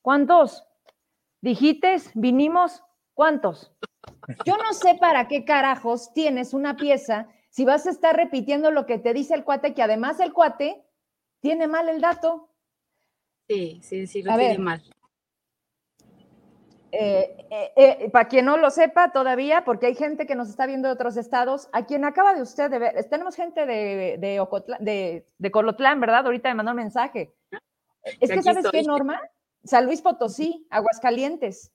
Speaker 1: ¿Cuántos? ¿Dijites? ¿Vinimos? ¿Cuántos? Yo no sé para qué carajos tienes una pieza si vas a estar repitiendo lo que te dice el cuate, que además el cuate tiene mal el dato.
Speaker 3: Sí, sí, sí, lo tiene mal.
Speaker 1: Eh, eh, eh, para quien no lo sepa todavía, porque hay gente que nos está viendo de otros estados, a quien acaba de usted de ver, tenemos gente de, de, de, Colotlán, ¿verdad? Ahorita me mandó un mensaje. Es que, ¿sabes qué, Norma? San Luis Potosí, Aguascalientes.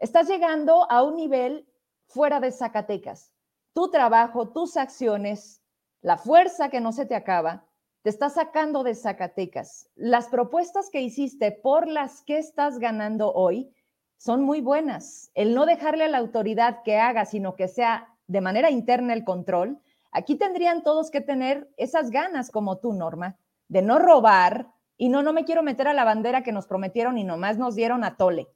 Speaker 1: Estás llegando a un nivel fuera de Zacatecas. Tu trabajo, tus acciones, la fuerza que no se te acaba, te está sacando de Zacatecas. Las propuestas que hiciste por las que estás ganando hoy, son muy buenas. El no dejarle a la autoridad que haga, sino que sea de manera interna el control, aquí tendrían todos que tener esas ganas como tú, Norma, de no robar y no, no me quiero meter a la bandera que nos prometieron y nomás nos dieron a tole.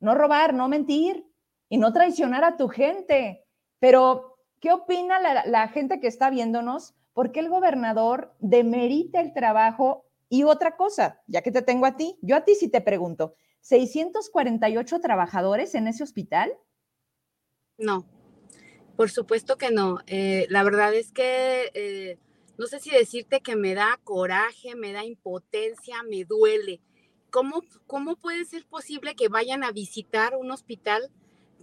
Speaker 1: No robar, no mentir y no traicionar a tu gente. Pero, ¿qué opina la, gente que está viéndonos? ¿Por qué el gobernador demerita el trabajo? Y otra cosa, ya que te tengo a ti, yo a ti sí te pregunto, 648 trabajadores en ese hospital?
Speaker 3: No, por supuesto que no. Eh, la verdad es que eh, no sé si decirte que me da coraje, me da impotencia, me duele. ¿Cómo, ¿Cómo puede ser posible que vayan a visitar un hospital?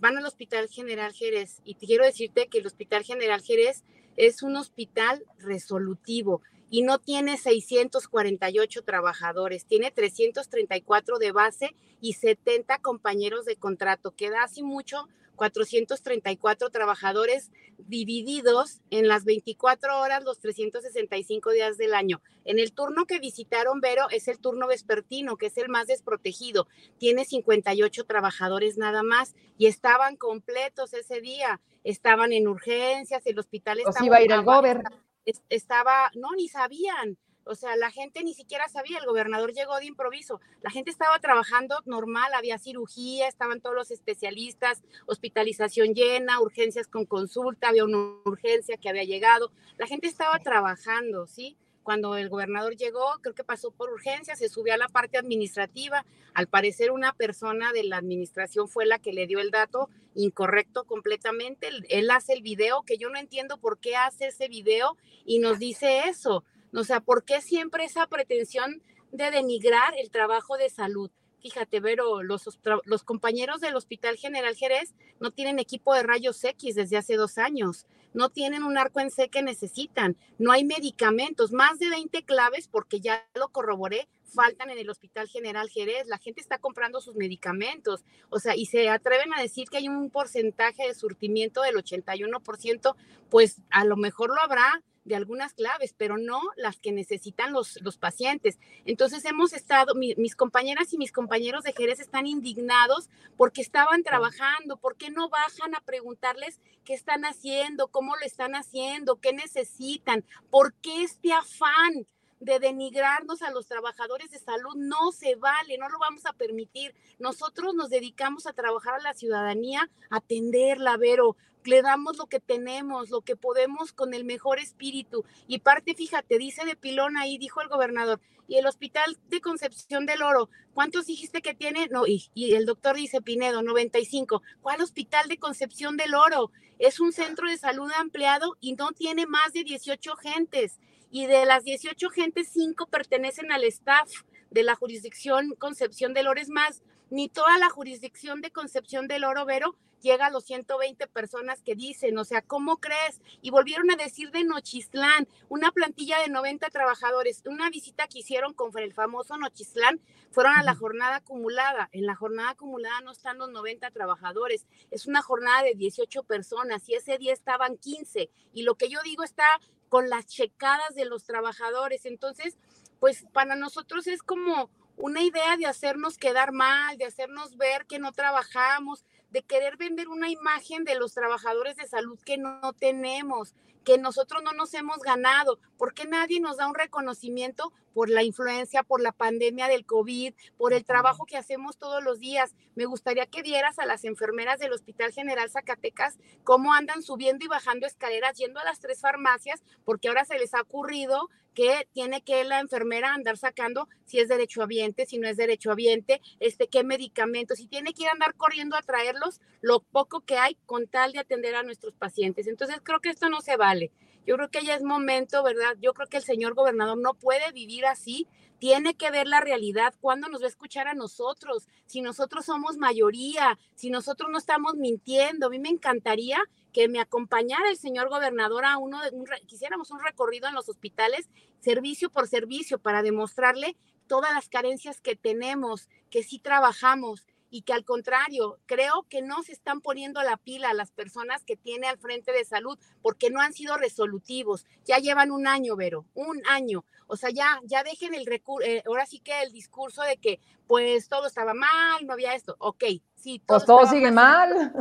Speaker 3: Van al Hospital General Jerez y quiero decirte que el Hospital General Jerez es un hospital resolutivo y no tiene 648 trabajadores, tiene 334 de base y 70 compañeros de contrato, que da así mucho 434 trabajadores divididos en las 24 horas, los 365 días del año. En el turno que visitaron Vero es el turno vespertino, que es el más desprotegido. Tiene 58 trabajadores nada más y estaban completos ese día. Estaban en urgencias, el hospital estaba...
Speaker 1: iba a ir gobierno
Speaker 3: estaba, no, ni sabían. O sea, la gente ni siquiera sabía, el gobernador llegó de improviso. La gente estaba trabajando normal, había cirugía, estaban todos los especialistas, hospitalización llena, urgencias con consulta, había una urgencia que había llegado. La gente estaba trabajando, ¿sí? Cuando el gobernador llegó, creo que pasó por urgencia, se subió a la parte administrativa. Al parecer una persona de la administración fue la que le dio el dato incorrecto completamente. Él, hace el video, que yo no entiendo por qué hace ese video y nos dice eso. O sea, ¿por qué siempre esa pretensión de denigrar el trabajo de salud? Fíjate, Vero, los, los compañeros del Hospital General Jerez no tienen equipo de rayos X desde hace dos años, no tienen un arco en C que necesitan, no hay medicamentos, más de 20 claves, porque ya lo corroboré, faltan en el Hospital General Jerez, la gente está comprando sus medicamentos, o sea, y se atreven a decir que hay un porcentaje de surtimiento del 81%, pues a lo mejor lo habrá, de algunas claves, pero no las que necesitan los, los pacientes. Entonces hemos estado, mis compañeras y mis compañeros de Jerez están indignados porque estaban trabajando, ¿por qué no bajan a preguntarles qué están haciendo, cómo lo están haciendo, qué necesitan, por qué este afán? De denigrarnos a los trabajadores de salud no se vale, no lo vamos a permitir. Nosotros nos dedicamos a trabajar a la ciudadanía, atenderla, Vero, le damos lo que tenemos, lo que podemos con el mejor espíritu. Y parte, fíjate, dice de pilón ahí, dijo el gobernador, y el hospital de Concepción del Oro, ¿cuántos dijiste que tiene? No, y, y el doctor dice Pinedo, 95. ¿Cuál hospital de Concepción del Oro? Es un centro de salud ampliado y no tiene más de 18 gentes. Y de las 18 gentes, 5 pertenecen al staff de la jurisdicción Concepción del Oro. Es más, ni toda la jurisdicción de Concepción del Oro, Vero, llega a los 120 personas que dicen, o sea, ¿cómo crees? Y volvieron a decir de Nochistlán, una plantilla de 90 trabajadores, una visita que hicieron con el famoso Nochistlán, fueron a la jornada acumulada. En la jornada acumulada no están los 90 trabajadores, es una jornada de 18 personas y ese día estaban 15. Y lo que yo digo está con las checadas de los trabajadores. Entonces, pues para nosotros es como una idea de hacernos quedar mal, de hacernos ver que no trabajamos, de querer vender una imagen de los trabajadores de salud que no tenemos, que nosotros no nos hemos ganado. ¿Por qué nadie nos da un reconocimiento por la influencia, por la pandemia del COVID, por el trabajo que hacemos todos los días? Me gustaría que vieras a las enfermeras del Hospital General Zacatecas cómo andan subiendo y bajando escaleras, yendo a las tres farmacias, porque ahora se les ha ocurrido que tiene que la enfermera andar sacando si es derechohabiente, si no es derechohabiente, este, qué medicamentos, si tiene que ir a andar corriendo a traerlos, lo poco que hay con tal de atender a nuestros pacientes. Entonces creo que esto no se vale. Yo creo que ya es momento, ¿verdad? Yo creo que el señor gobernador no puede vivir así, tiene que ver la realidad, cuándo nos va a escuchar a nosotros, si nosotros somos mayoría, si nosotros no estamos mintiendo. A mí me encantaría que me acompañara el señor gobernador a uno, de un, quisiéramos un recorrido en los hospitales, servicio por servicio, para demostrarle todas las carencias que tenemos, que sí trabajamos y que al contrario, creo que no se están poniendo la pila a las personas que tiene al frente de salud porque no han sido resolutivos. Ya llevan un año, Vero, un año. O sea, ya, ya dejen el recurso, eh, ahora sí que el discurso de que pues todo estaba mal, no había esto. Ok, sí.
Speaker 1: Todo pues todo sigue mal.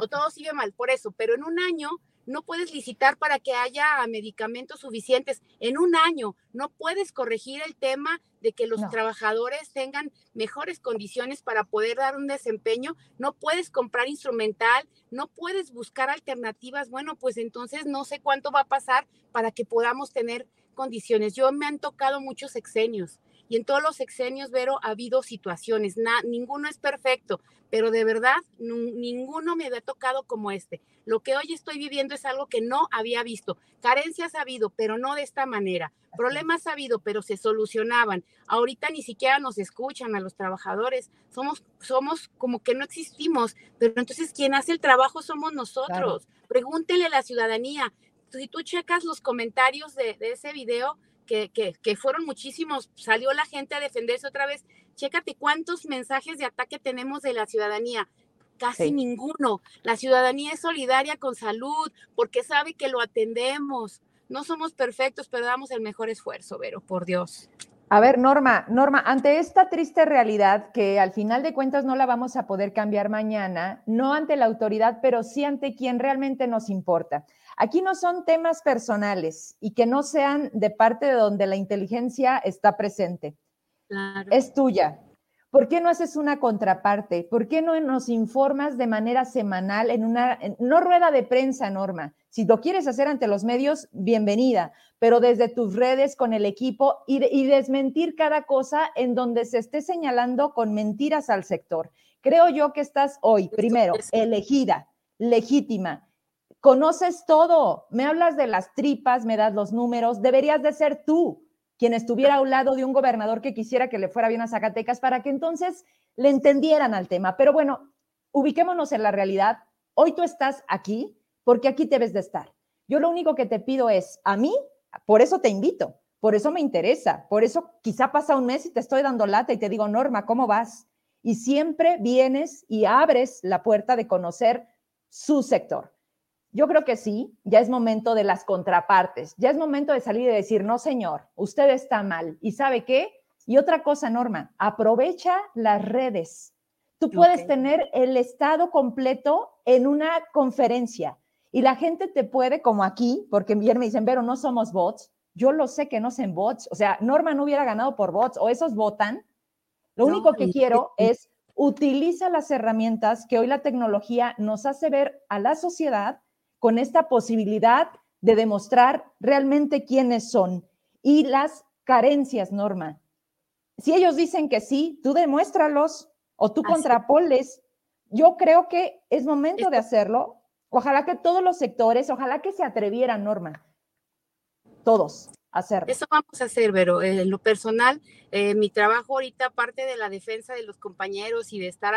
Speaker 3: o todo sigue mal, por eso, pero en un año no puedes licitar para que haya medicamentos suficientes. En un año no puedes corregir el tema de que los trabajadores tengan mejores condiciones para poder dar un desempeño. No puedes comprar instrumental, no puedes buscar alternativas. Bueno, pues entonces no sé cuánto va a pasar para que podamos tener condiciones. Yo me han tocado muchos sexenios y en todos los sexenios, Vero, ha habido situaciones, ninguno es perfecto, pero de verdad ninguno me había tocado como este. Lo que hoy estoy viviendo es algo que no había visto. Carencias ha habido, pero no de esta manera. Problemas ha habido, pero se solucionaban. Ahorita ni siquiera nos escuchan a los trabajadores. Somos, somos como que no existimos, pero entonces quien hace el trabajo somos nosotros. Pregúntele a la ciudadanía. Si tú checas los comentarios de, de ese video, que, fueron muchísimos, salió la gente a defenderse otra vez. Chécate cuántos mensajes de ataque tenemos de la ciudadanía. Casi ninguno. La ciudadanía es solidaria con salud porque sabe que lo atendemos. No somos perfectos, pero damos el mejor esfuerzo, Vero, por Dios.
Speaker 1: A ver, Norma, Norma, ante esta triste realidad que al final de cuentas no la vamos a poder cambiar mañana, no ante la autoridad, pero sí ante quien realmente nos importa. Aquí no son temas personales y que no sean de parte de donde la inteligencia está presente. Es tuya. ¿Por qué no haces una contraparte? ¿Por qué no nos informas de manera semanal en una, no rueda de prensa, Norma? Si lo quieres hacer ante los medios, bienvenida, pero desde tus redes con el equipo y, y desmentir cada cosa en donde se esté señalando con mentiras al sector. Creo yo que estás hoy, primero, elegida, legítima, conoces todo, me hablas de las tripas, me das los números, deberías de ser tú quien estuviera a un lado de un gobernador que quisiera que le fuera bien a Zacatecas para que entonces le entendieran al tema. Pero bueno, ubiquémonos en la realidad. Hoy tú estás aquí porque aquí debes de estar. Yo lo único que te pido es, a mí, por eso te invito, por eso me interesa, por eso quizá pasa un mes y te estoy dando lata y te digo, Norma, ¿cómo vas? Y siempre vienes y abres la puerta de conocer su sector. Yo creo que sí, ya es momento de las contrapartes, ya es momento de salir y decir, no, señor, usted está mal. ¿Y sabe qué? Y otra cosa, Norma, aprovecha las redes. Tú puedes tener el estado completo en una conferencia y la gente te puede, como aquí, porque bien me dicen, pero no somos bots. Yo lo sé que no son bots. O sea, Norma no hubiera ganado por bots o esos votan. Lo único que quiero es utiliza las herramientas que hoy la tecnología nos hace ver a la sociedad con esta posibilidad de demostrar realmente quiénes son y las carencias, Norma. Si ellos dicen que sí, tú demuéstralos o tú contrapoles. Yo creo que es momento de hacerlo. Ojalá que todos los sectores, ojalá que se atrevieran, Norma, todos, hacerlo.
Speaker 3: Eso vamos a hacer, pero eh, en lo personal, eh, mi trabajo ahorita, aparte de la defensa de los compañeros y de estar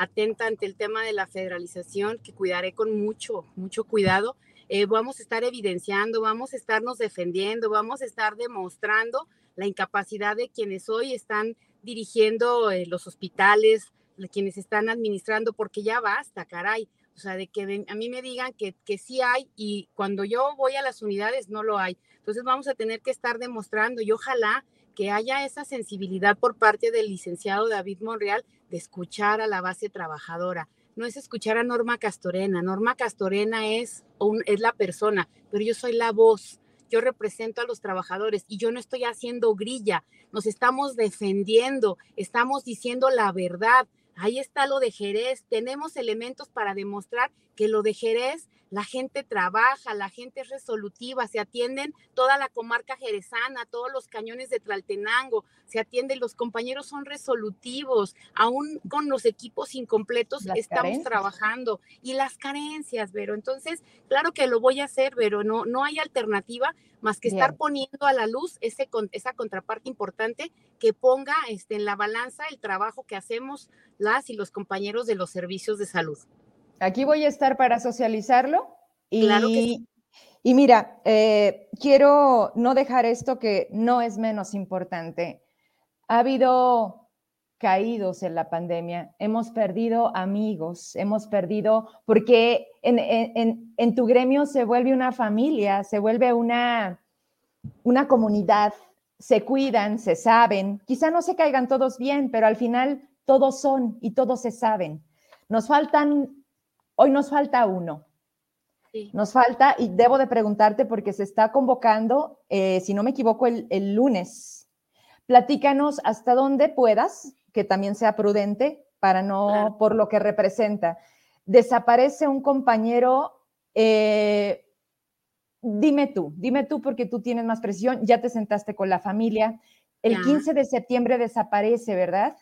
Speaker 3: atenta ante el tema de la federalización, que cuidaré con mucho, mucho cuidado, eh, vamos a estar evidenciando, vamos a estarnos defendiendo, vamos a estar demostrando la incapacidad de quienes hoy están dirigiendo los hospitales, de quienes están administrando, porque ya basta, caray. O sea, de que a mí me digan que, que sí hay y cuando yo voy a las unidades no lo hay. Entonces vamos a tener que estar demostrando y ojalá que haya esa sensibilidad por parte del licenciado David Monreal de escuchar a la base trabajadora. No es escuchar a Norma Castorena. Norma Castorena es, es la persona, pero yo soy la voz. Yo represento a los trabajadores y yo no estoy haciendo grilla. Nos estamos defendiendo, estamos diciendo la verdad. Ahí está lo de Jerez. Tenemos elementos para demostrar que lo de Jerez la gente trabaja, la gente es resolutiva, se atienden toda la comarca jerezana, todos los cañones de Traltenango, se atienden, los compañeros son resolutivos, aún con los equipos incompletos estamos trabajando y las carencias, pero entonces, claro que lo voy a hacer, pero no, no hay alternativa más que estar poniendo a la luz ese, esa contraparte importante que ponga este, en la balanza el trabajo que hacemos las y los compañeros de los servicios de salud.
Speaker 1: Aquí voy a estar para socializarlo. Y, claro que sí. Y mira, eh, quiero no dejar esto que no es menos importante. Ha habido caídos en la pandemia, hemos perdido amigos, hemos perdido, porque en, en, en, tu gremio se vuelve una familia, se vuelve una, una comunidad, se cuidan, se saben, quizá no se caigan todos bien, pero al final todos son y todos se saben. Nos faltan Hoy nos falta uno. Nos falta, y debo de preguntarte porque se está convocando, eh, si no me equivoco, el, lunes. Platícanos hasta dónde puedas, que también sea prudente, para no, por lo que representa. Desaparece un compañero, eh, dime tú, dime tú porque tú tienes más presión, ya te sentaste con la familia. El 15 de septiembre desaparece, ¿verdad?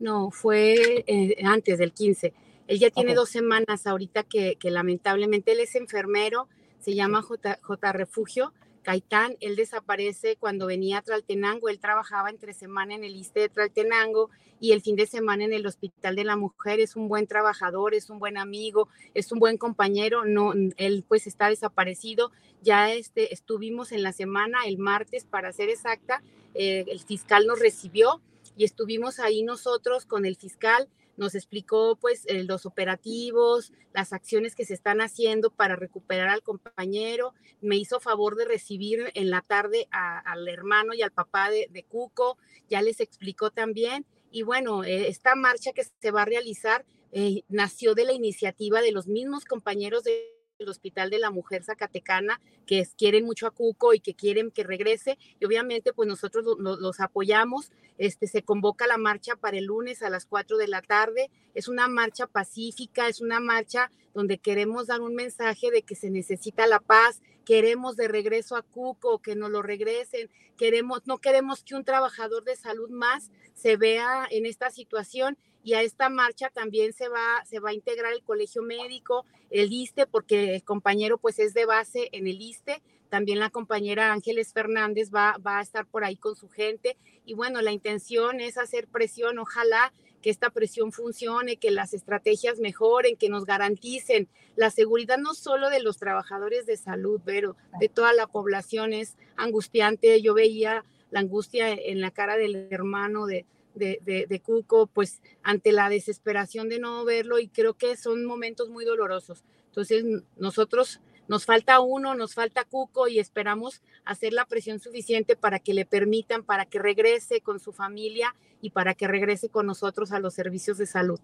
Speaker 3: No, fue eh, antes del 15. Él ya tiene dos semanas ahorita que, lamentablemente él es enfermero, se llama J, J, Refugio. Caitán, él desaparece cuando venía a Traltenango, él trabajaba entre semana en el ISTE de Traltenango y el fin de semana en el Hospital de la Mujer, es un buen trabajador, es un buen amigo, es un buen compañero, no, él pues está desaparecido, ya este, estuvimos en la semana, el martes para ser exacta, eh, el fiscal nos recibió y estuvimos ahí nosotros con el fiscal, nos explicó pues los operativos, las acciones que se están haciendo para recuperar al compañero, me hizo favor de recibir en la tarde al hermano y al papá de, Cuco, ya les explicó también, y bueno, eh, esta marcha que se va a realizar eh, nació de la iniciativa de los mismos compañeros de el Hospital de la Mujer Zacatecana, que quieren mucho a Cuco y que quieren que regrese. Y obviamente, pues nosotros los apoyamos. Este, se convoca la marcha para el lunes a las 4 de la tarde. Es una marcha pacífica, es una marcha donde queremos dar un mensaje de que se necesita la paz, queremos de regreso a Cuco, que nos lo regresen, queremos, no queremos que un trabajador de salud más se vea en esta situación y a esta marcha también se va, se va a integrar el colegio médico, el ISTE, porque el compañero pues es de base en el ISTE, también la compañera Ángeles Fernández va, va a estar por ahí con su gente. Y bueno, la intención es hacer presión, ojalá que esta presión funcione, que las estrategias mejoren, que nos garanticen la seguridad no solo de los trabajadores de salud, pero de toda la población. Es angustiante. Yo veía la angustia en la cara del hermano de, de, Cuco, pues ante la desesperación de no verlo y creo que son momentos muy dolorosos. Entonces nosotros nos falta uno, nos falta Cuco y esperamos hacer la presión suficiente para que le permitan, para que regrese con su familia y para que regrese con nosotros a los servicios de salud.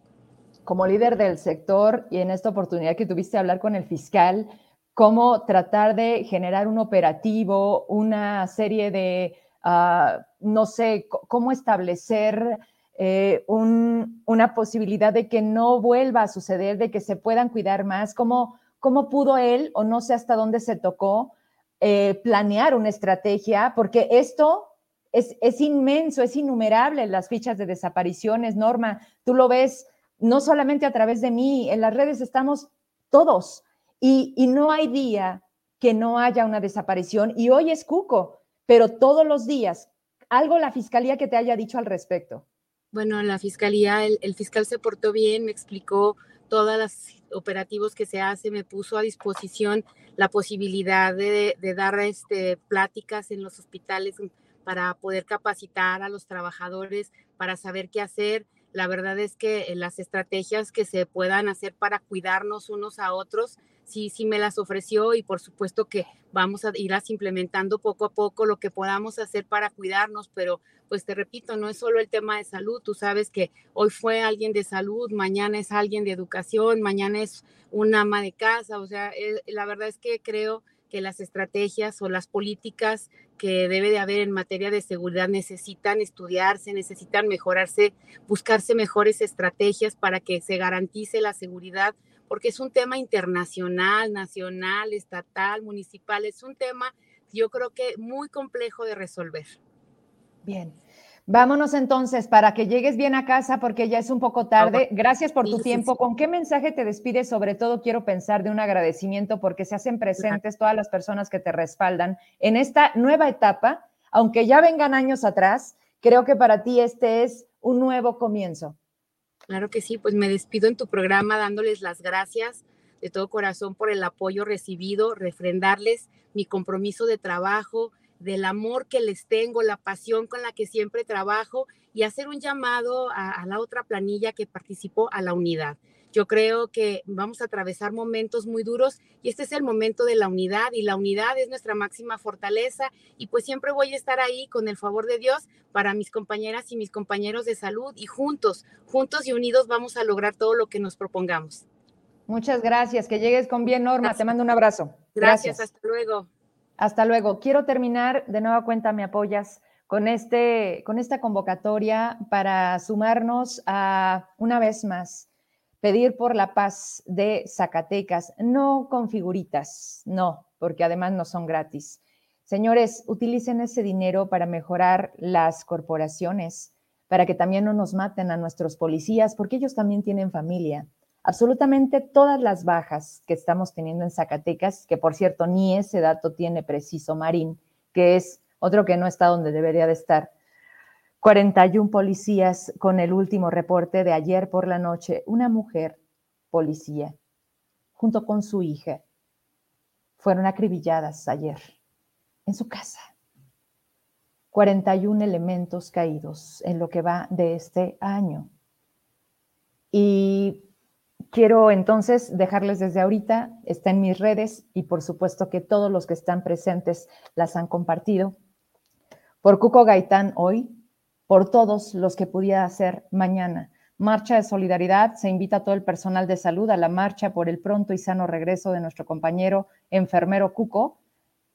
Speaker 1: Como líder del sector y en esta oportunidad que tuviste a hablar con el fiscal, ¿cómo tratar de generar un operativo, una serie de Ah, no sé, cómo establecer eh, una posibilidad de que no vuelva a suceder, de que se puedan cuidar más, cómo, cómo pudo él, o no sé hasta dónde se tocó, eh, planear una estrategia, porque esto es, inmenso, es innumerable las fichas de desapariciones, Norma, tú lo ves no solamente a través de mí, en las redes estamos todos y no hay día que no haya una desaparición y hoy es Cuco pero todos los días, algo la fiscalía que te haya dicho al respecto.
Speaker 3: Bueno, la fiscalía, el, fiscal se portó bien, me explicó todos los operativos que se hace, me puso a disposición la posibilidad de, de dar este, pláticas en los hospitales para poder capacitar a los trabajadores, para saber qué hacer. La verdad es que eh, las estrategias que se puedan hacer para cuidarnos unos a otros, sí, sí me las ofreció y por supuesto que vamos a irlas implementando poco a poco lo que podamos hacer para cuidarnos, pero pues te repito, no es solo el tema de salud, tú sabes que hoy fue alguien de salud, mañana es alguien de educación, mañana es una ama de casa, o sea, eh, la verdad es que creo que las estrategias o las políticas que debe de haber en materia de seguridad necesitan estudiarse, necesitan mejorarse, buscarse mejores estrategias para que se garantice la seguridad, porque es un tema internacional, nacional, estatal, municipal, es un tema yo creo que muy complejo de resolver.
Speaker 1: Bien. Vámonos entonces para que llegues bien a casa porque ya es un poco tarde. Gracias por tu tiempo. ¿Con qué mensaje te despides? Sobre todo quiero pensar de un agradecimiento porque se hacen presentes todas las personas que te respaldan en esta nueva etapa. Aunque ya vengan años atrás, creo que para ti este es un nuevo comienzo.
Speaker 3: Claro que sí, pues me despido en tu programa dándoles las gracias de todo corazón por el apoyo recibido, refrendarles mi compromiso de trabajo, del amor que les tengo, la pasión con la que siempre trabajo y hacer un llamado a, la otra planilla que participó a la unidad. Yo creo que vamos a atravesar momentos muy duros y este es el momento de la unidad y la unidad es nuestra máxima fortaleza y pues siempre voy a estar ahí con el favor de Dios para mis compañeras y mis compañeros de salud y juntos, juntos y unidos vamos a lograr todo lo que nos propongamos.
Speaker 1: Muchas gracias, que llegues con bien, Norma. Te mando un abrazo.
Speaker 3: gracias. hasta luego.
Speaker 1: Hasta luego. Quiero terminar, de nueva cuenta me apoyas, con, este, con esta convocatoria para sumarnos a, una vez más, pedir por la paz de Zacatecas, no con figuritas, no, porque además no son gratis. Señores, utilicen ese dinero para mejorar las corporaciones, para que también no nos maten a nuestros policías, porque ellos también tienen familia absolutamente todas las bajas que estamos teniendo en Zacatecas, que por cierto ni ese dato tiene preciso Marín, que es otro que no está donde debería de estar. 41 policías con el último reporte de ayer por la noche. Una mujer policía, junto con su hija, fueron acribilladas ayer en su casa. 41 elementos caídos en lo que va de este año. Y Quiero entonces dejarles desde ahorita, está en mis redes y por supuesto que todos los que están presentes las han compartido. Por Cuco Gaitán hoy, por todos los que pudiera hacer mañana. Marcha de solidaridad, se invita a todo el personal de salud a la marcha por el pronto y sano regreso de nuestro compañero enfermero Cuco.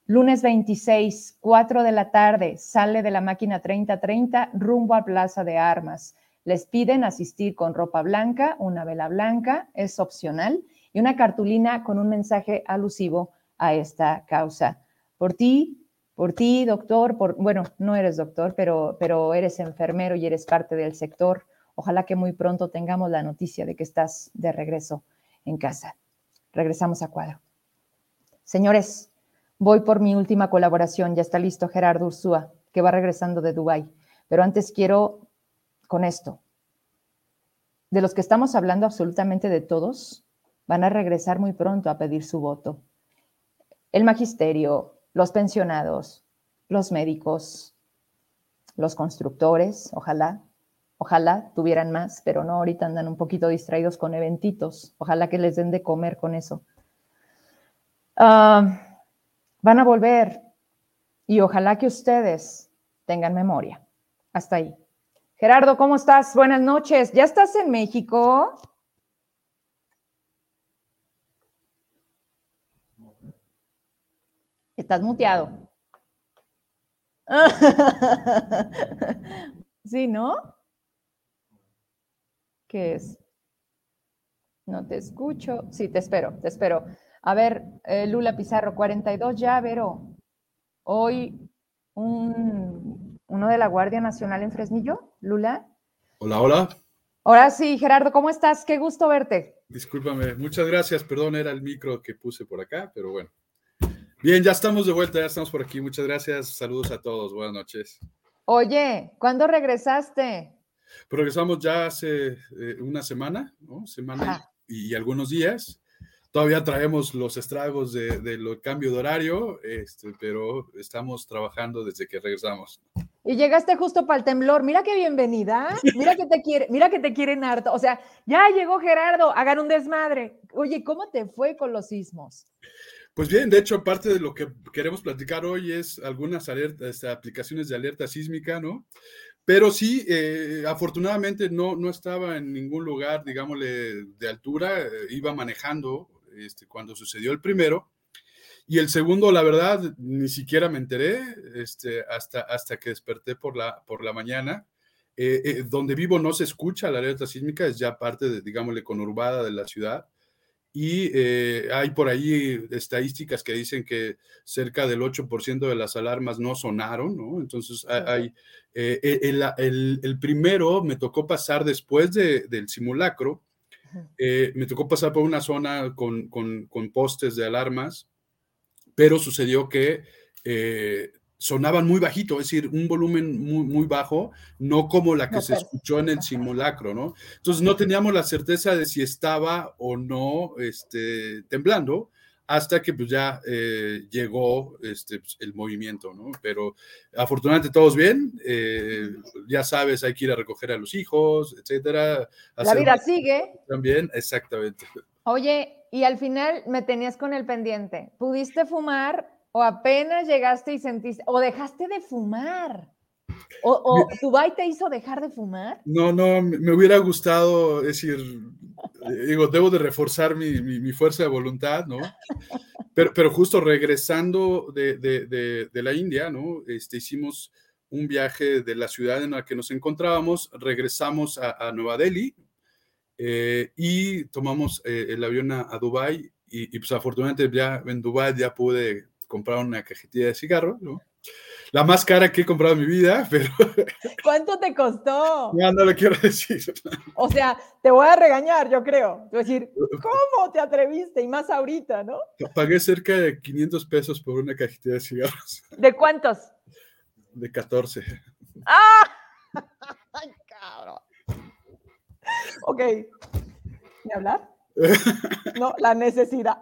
Speaker 1: Lunes 26, 4 de la tarde, sale de la máquina 3030 rumbo a Plaza de Armas. Les piden asistir con ropa blanca, una vela blanca, es opcional, y una cartulina con un mensaje alusivo a esta causa. Por ti, por ti, doctor, por, bueno, no eres doctor, pero, pero eres enfermero y eres parte del sector. Ojalá que muy pronto tengamos la noticia de que estás de regreso en casa. Regresamos a cuadro. Señores, voy por mi última colaboración. Ya está listo Gerardo Ursúa, que va regresando de Dubái. Pero antes quiero con esto. De los que estamos hablando absolutamente de todos, van a regresar muy pronto a pedir su voto. El magisterio, los pensionados, los médicos, los constructores, ojalá, ojalá tuvieran más, pero no, ahorita andan un poquito distraídos con eventitos, ojalá que les den de comer con eso. Ah, van a volver y ojalá que ustedes tengan memoria. Hasta ahí. Gerardo, ¿cómo estás? Buenas noches. ¿Ya estás en México? Estás muteado. Sí, ¿no? ¿Qué es? No te escucho. Sí, te espero, te espero. A ver, eh, Lula Pizarro, 42 ya, Vero. Hoy un uno de la Guardia Nacional en Fresnillo, Lula.
Speaker 5: Hola, hola.
Speaker 1: Ahora sí, Gerardo, ¿cómo estás? Qué gusto verte.
Speaker 5: Discúlpame, muchas gracias, perdón, era el micro que puse por acá, pero bueno. Bien, ya estamos de vuelta, ya estamos por aquí. Muchas gracias. Saludos a todos. Buenas noches.
Speaker 1: Oye, ¿cuándo regresaste?
Speaker 5: Progresamos ya hace eh, una semana, ¿no? Semana y, y, algunos días. Todavía traemos los estragos del de, cambio de horario, este, pero estamos trabajando desde que regresamos.
Speaker 1: Y llegaste justo para el temblor. Mira qué bienvenida. Mira que te quiere, mira que te quieren harto. O sea, ya llegó Gerardo, hagan un desmadre. Oye, ¿cómo te fue con los sismos?
Speaker 5: Pues bien, de hecho, parte de lo que queremos platicar hoy es algunas alertas, este, aplicaciones de alerta sísmica, ¿no? Pero sí, eh, afortunadamente no, no estaba en ningún lugar, digámosle, de altura, eh, iba manejando este, cuando sucedió el primero. Y el segundo, la verdad, ni siquiera me enteré este, hasta, hasta que desperté por la, por la mañana. Eh, eh, donde vivo no se escucha la alerta sísmica, es ya parte, de, digámosle, conurbada de la ciudad. Y eh, hay por ahí estadísticas que dicen que cerca del 8% de las alarmas no sonaron, ¿no? Entonces, hay, el, el, el, primero me tocó pasar después de, del simulacro, me tocó pasar por una zona con, con, con postes de alarmas pero sucedió que eh, sonaban muy bajito, es decir, un volumen muy, muy bajo, no como la que se escuchó en el simulacro, ¿no? Entonces no teníamos la certeza de si estaba o no este, temblando hasta que pues ya eh, llegó este, pues, el movimiento, ¿no? Pero afortunadamente todos bien, eh, ya sabes, hay que ir a recoger a los hijos, etcétera.
Speaker 1: La vida sigue.
Speaker 5: También, exactamente.
Speaker 1: Oye, y al final me tenías con el pendiente. ¿Pudiste fumar o apenas llegaste y sentiste, o dejaste de fumar? ¿O, o Dubai te hizo dejar de fumar?
Speaker 5: No, no, me hubiera gustado, decir, digo, debo de reforzar mi, mi, fuerza de voluntad, ¿no? Pero, pero justo regresando de, de, de, de, la India, ¿no? Este, hicimos un viaje de la ciudad en la que nos encontrábamos, regresamos a, a Nueva Delhi, eh, y tomamos eh, el avión a, a Dubái y, y, pues afortunadamente ya en Dubái ya pude comprar una cajetilla de cigarros, ¿no? La más cara que he comprado en mi vida, pero...
Speaker 1: ¿Cuánto te costó?
Speaker 5: Ya no lo quiero decir.
Speaker 1: O sea, te voy a regañar, yo creo. Te voy a decir, ¿cómo te atreviste? Y más ahorita, ¿no?
Speaker 5: Pagué cerca de 500 pesos por una cajetilla de cigarros.
Speaker 1: ¿De cuántos?
Speaker 5: De 14.
Speaker 1: ¡Ah! ¡Ay, cabrón! Ok. ¿Ni hablar? No, la necesidad.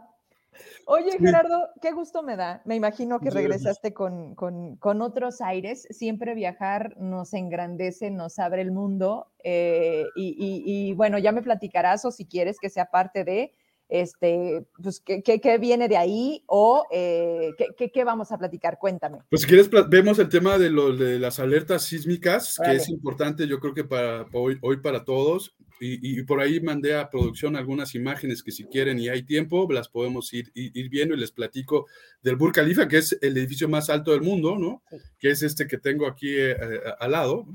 Speaker 1: Oye, Gerardo, qué gusto me da. Me imagino que regresaste con, con, con otros aires. Siempre viajar nos engrandece, nos abre el mundo. Eh, y, y, y, bueno, ya me platicarás o si quieres que sea parte de, este, pues, ¿qué, qué, qué viene de ahí o eh, ¿qué, ¿qué, vamos a platicar? Cuéntame.
Speaker 5: Pues si quieres, vemos el tema de, lo, de las alertas sísmicas, vale. que es importante yo creo que para hoy, hoy para todos. Y, y, por ahí mandé a producción algunas imágenes que si quieren y hay tiempo, las podemos ir, ir, ir viendo y les platico del Burj Khalifa, que es el edificio más alto del mundo, ¿no? Sí. Que es este que tengo aquí eh, al lado.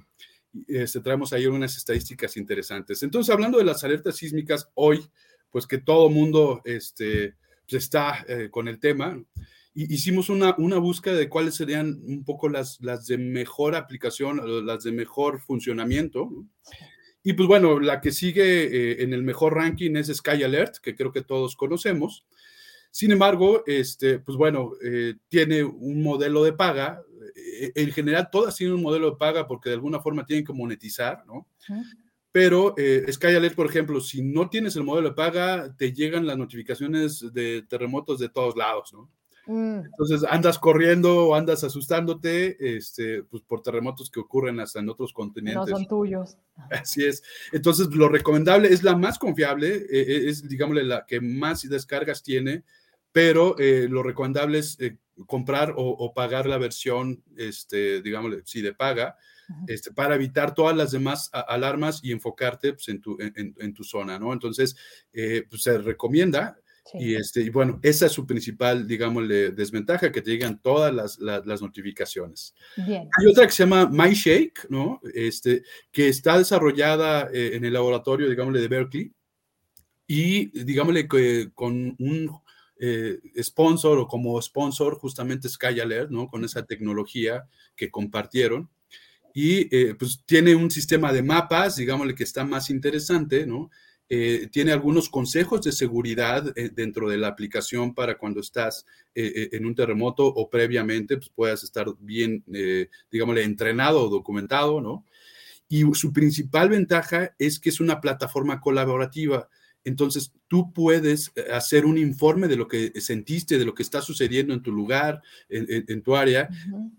Speaker 5: Este, traemos ahí unas estadísticas interesantes. Entonces, hablando de las alertas sísmicas, hoy pues que todo mundo este, pues está eh, con el tema. Hicimos una, una búsqueda de cuáles serían un poco las, las de mejor aplicación, las de mejor funcionamiento. Y pues bueno, la que sigue eh, en el mejor ranking es Sky Alert, que creo que todos conocemos. Sin embargo, este, pues bueno, eh, tiene un modelo de paga. En general, todas tienen un modelo de paga porque de alguna forma tienen que monetizar, ¿no? Pero eh, Sky Alert, por ejemplo, si no tienes el modelo de paga, te llegan las notificaciones de terremotos de todos lados, ¿no? Mm. Entonces andas corriendo o andas asustándote este, pues, por terremotos que ocurren hasta en otros continentes.
Speaker 1: No son tuyos.
Speaker 5: Así es. Entonces, lo recomendable es la más confiable, eh, es, digámosle, la que más descargas tiene, pero eh, lo recomendable es eh, comprar o, o, pagar la versión, este, digámosle, sí, de paga, este, para evitar todas las demás alarmas y enfocarte pues, en, tu, en, en, tu, zona, ¿no? Entonces, eh, pues, se recomienda. Sí. Y, este, y bueno, esa es su principal, digámosle, desventaja, que te llegan todas las, las, las notificaciones.
Speaker 1: Bien.
Speaker 5: Hay otra que se llama MyShake, ¿no? Este, que está desarrollada eh, en el laboratorio, digámosle, de Berkeley. Y, digámosle, que con un eh, sponsor o como sponsor justamente Sky Alert, ¿no? Con esa tecnología que compartieron y eh, pues tiene un sistema de mapas, digámosle que está más interesante, ¿no? eh, tiene algunos consejos de seguridad eh, dentro de la aplicación para cuando estás en un terremoto o previamente pues puedas estar bien, digámosle, entrenado o documentado, ¿no? Y su principal ventaja es que es una plataforma colaborativa. Entonces, tú puedes hacer un informe de lo que sentiste, de lo que está sucediendo en tu lugar, en, tu área,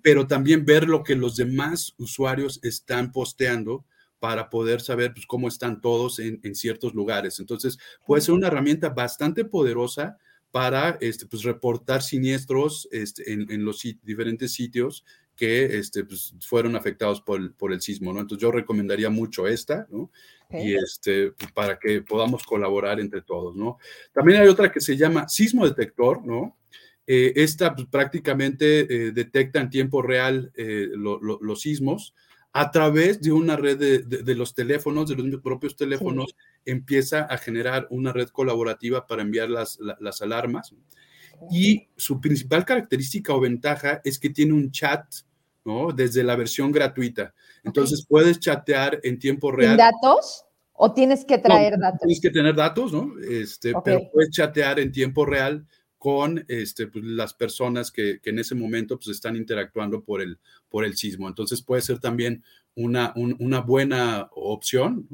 Speaker 5: pero también ver lo que los demás usuarios están posteando para poder saber pues, cómo están todos en, ciertos lugares. Entonces, puede ser una herramienta bastante poderosa para este, pues, reportar siniestros este, en, los diferentes sitios que este, pues, fueron afectados por el, por el sismo, ¿no? Entonces yo recomendaría mucho esta, ¿no? Y este, para que podamos colaborar entre todos, ¿no? También hay otra que se llama Sismo Detector, ¿no? Eh, esta prácticamente eh, detecta en tiempo real eh, los sismos, a través de una red de, los teléfonos, de los propios teléfonos, empieza a generar una red colaborativa para enviar las, las alarmas. Y su principal característica o ventaja es que tiene un chat, ¿no? Desde la versión gratuita. Entonces puedes chatear en tiempo real.
Speaker 1: datos? ¿O tienes que traer datos?
Speaker 5: Tienes que tener datos, ¿no? Este, Pero puedes chatear en tiempo real con este, pues, las personas que, en ese momento pues, están interactuando por el, por el sismo. Entonces puede ser también una, una buena opción.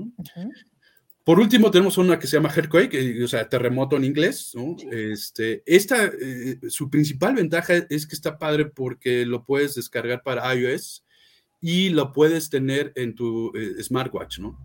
Speaker 5: Por último, tenemos una que se llama Earthquake, o sea, terremoto en inglés. Este, esta, eh, su principal ventaja es que está padre porque lo puedes descargar para iOS y lo puedes tener en tu eh, smartwatch, ¿no?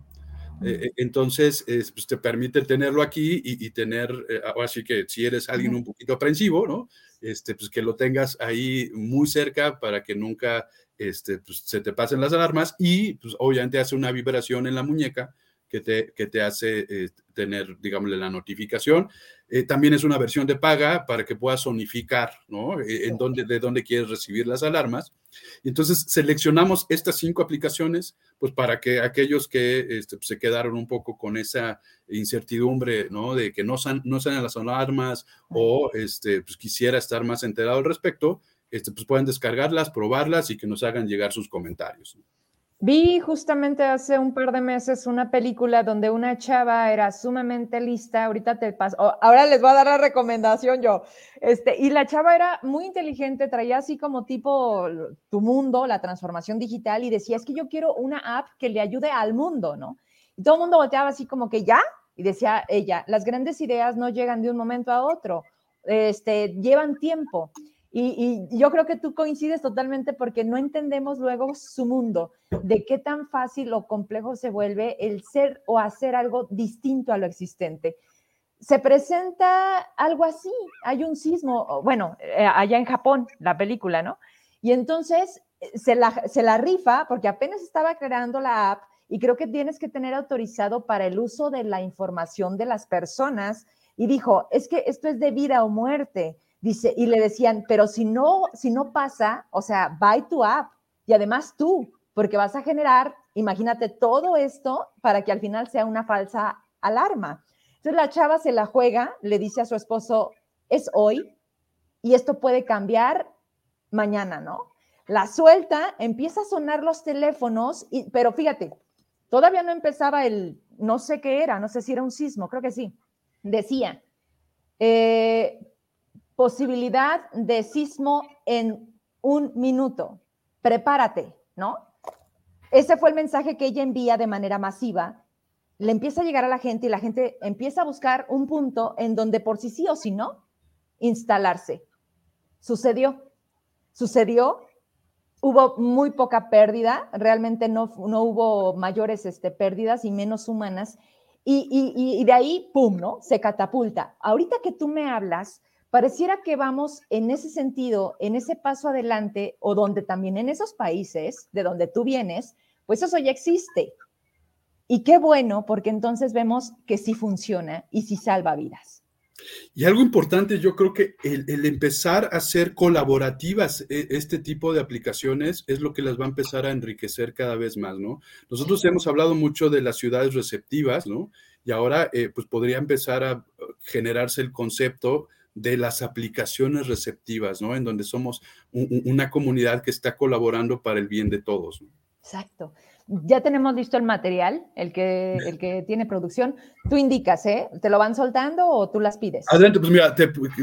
Speaker 5: Eh, eh, entonces, pues te permite tenerlo aquí y, tener, eh, así que si eres alguien un poquito aprensivo, ¿no? Este, pues que lo tengas ahí muy cerca para que nunca este, pues, se te pasen las alarmas y pues obviamente hace una vibración en la muñeca que te, que te hace eh, tener, digámosle, la notificación. Eh, también es una versión de paga para que puedas sonificar, ¿no? Eh, en dónde, de dónde quieres recibir las alarmas. Entonces seleccionamos estas cinco aplicaciones, pues para que aquellos que este, se quedaron un poco con esa incertidumbre, ¿no? De que no, san, no salen las alarmas o este, pues quisiera estar más enterado al respecto, este, pues pueden descargarlas, probarlas y que nos hagan llegar sus comentarios.
Speaker 1: Vi justamente hace un par de meses una película donde una chava era sumamente lista, ahorita te paso, ahora les voy a dar la recomendación yo, este, y la chava era muy inteligente, traía así como tipo tu mundo, la transformación digital, y decía, es que yo quiero una app que le ayude al mundo, ¿no? Y todo el mundo volteaba así como que ya, y decía ella, las grandes ideas no llegan de un momento a otro, este, llevan tiempo. Y, yo creo que tú coincides totalmente porque no entendemos luego su mundo, de qué tan fácil o complejo se vuelve el ser o hacer algo distinto a lo existente. Se presenta algo así, hay un sismo, bueno, eh, allá en Japón, la película, ¿no? Y entonces eh, se la, se la rifa porque apenas estaba creando la app y creo que tienes que tener autorizado para el uso de la información de las personas y dijo, es que esto es de vida o muerte Dice, y le decían, pero si no, si no pasa, o sea, buy tu app y además tú, porque vas a generar, imagínate todo esto para que al final sea una falsa alarma. Entonces la chava se la juega, le dice a su esposo, es hoy y esto puede cambiar mañana, ¿no? La suelta, empieza a sonar los teléfonos, pero fíjate, todavía no empezaba el, no sé qué era, no sé si era un sismo, creo que sí. Decía, eh, posibilidad de sismo en un minuto. Prepárate, ¿no? Ese fue el mensaje que ella envía de manera masiva. Le empieza a llegar a la gente y la gente empieza a buscar un punto en donde por sí sí o si no, instalarse. Sucedió. Sucedió. Hubo muy poca pérdida, realmente no, no hubo mayores este, pérdidas y menos humanas. Y, y, y de ahí, ¡pum!, ¿no? Se catapulta. Ahorita que tú me hablas, pareciera que vamos en ese sentido, en ese paso adelante, o donde también en esos países de donde tú vienes, pues eso ya existe. Y qué bueno, porque entonces vemos que sí funciona y sí salva vidas.
Speaker 5: Y algo importante, yo creo que el, empezar a ser colaborativas e, este tipo de aplicaciones es lo que las va a empezar a enriquecer cada vez más, ¿no? Nosotros hemos hablado mucho de las ciudades receptivas, ¿no? Y ahora, eh, pues podría empezar a generarse el concepto de las aplicaciones receptivas, ¿no? En donde somos una comunidad que está colaborando para el bien de todos.
Speaker 1: Exacto. ya tenemos listo el material, el que, el que tiene producción. Tú indicas, ¿eh? ¿Te lo van soltando o tú las pides?
Speaker 5: Adelante, pues mira,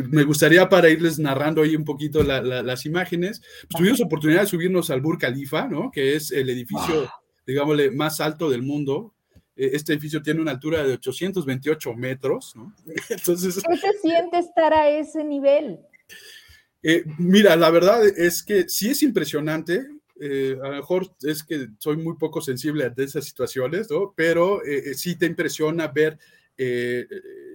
Speaker 5: me gustaría para irles narrando ahí un poquito las imágenes. Pues tuvimos oportunidad de subirnos al Burj Khalifa, ¿no? Que es el edificio, digámosle, más alto del mundo. E, este edificio tiene una altura de 828 metros, ¿no?
Speaker 1: Entonces... ¿Qué se siente estar a ese nivel?
Speaker 5: Eh, mira, la verdad es que sí es impresionante. Eh, a lo mejor es que soy muy poco sensible a esas situaciones, ¿no? Pero eh, sí te impresiona ver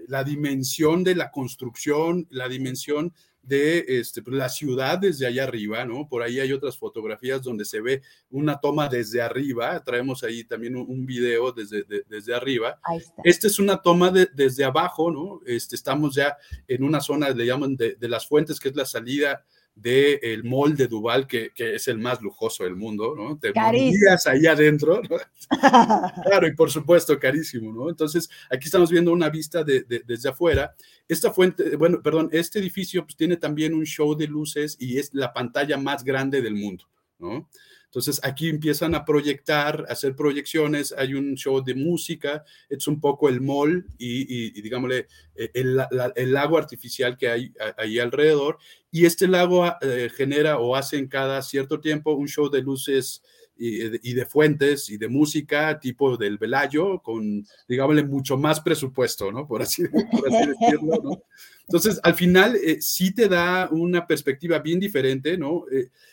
Speaker 5: la dimensión de la construcción, la dimensión de este, pues, la ciudad desde allá arriba, ¿no? Por ahí hay otras fotografías donde se ve una toma desde arriba, traemos ahí también un, video desde, desde arriba. Esta es una toma desde abajo, ¿no? Este, estamos ya en una zona, le llaman de, de las fuentes, que es la salida del de Duval, que, que, es el más lujoso del mundo, ¿no? Te morías ahí adentro, ¿no? claro, y por supuesto, carísimo, ¿no? Entonces, aquí estamos viendo una vista de, desde afuera. Esta fuente, bueno, perdón, este edificio pues, tiene también un show de luces y es la pantalla más grande del mundo, ¿no? Entonces aquí empiezan a proyectar, a hacer proyecciones, hay un show de música, es un poco el mall y, digámosle, eh, el, el, lago artificial que hay ahí alrededor. Y este lago eh, genera o hace en cada cierto tiempo un show de luces y, de fuentes y de música tipo del Velayo, con, digámosle, mucho más presupuesto, ¿no? Por así, decirlo, ¿no? Entonces, al final, eh, sí te da una perspectiva bien diferente, ¿no?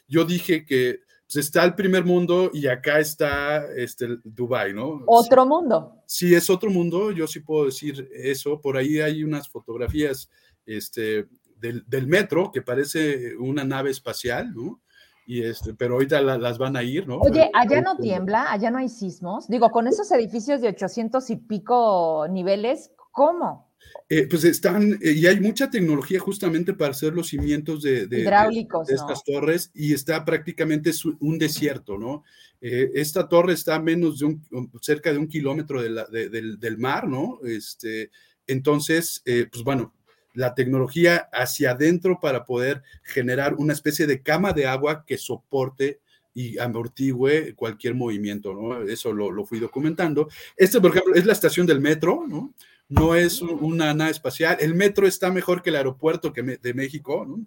Speaker 5: yo dije que pues, está el primer mundo y acá está este, Dubai, ¿no?
Speaker 1: Otro mundo.
Speaker 5: Sí, es otro mundo, yo sí puedo decir eso. Por ahí hay unas fotografías este, del, del metro que parece una nave espacial, ¿no? Y este, pero ahorita las van a ir, ¿no?
Speaker 1: Oye, allá no tiembla, allá no hay sismos. Digo, con esos edificios de 800 y pico niveles, ¿cómo?
Speaker 5: Eh, pues están, eh, y hay mucha tecnología justamente para hacer los cimientos de,
Speaker 1: Hidráulicos,
Speaker 5: de, estas torres, y está prácticamente un desierto, ¿no? Eh, esta torre está a menos de un, cerca de un kilómetro del, del, mar, ¿no? Este, entonces, pues bueno, la tecnología hacia adentro para poder generar una especie de cama de agua que soporte y amortigüe cualquier movimiento, ¿no? Eso lo, lo fui documentando. Este, por ejemplo, es la estación del metro, ¿no? No es una nave espacial. El metro está mejor que el aeropuerto que de México, ¿no?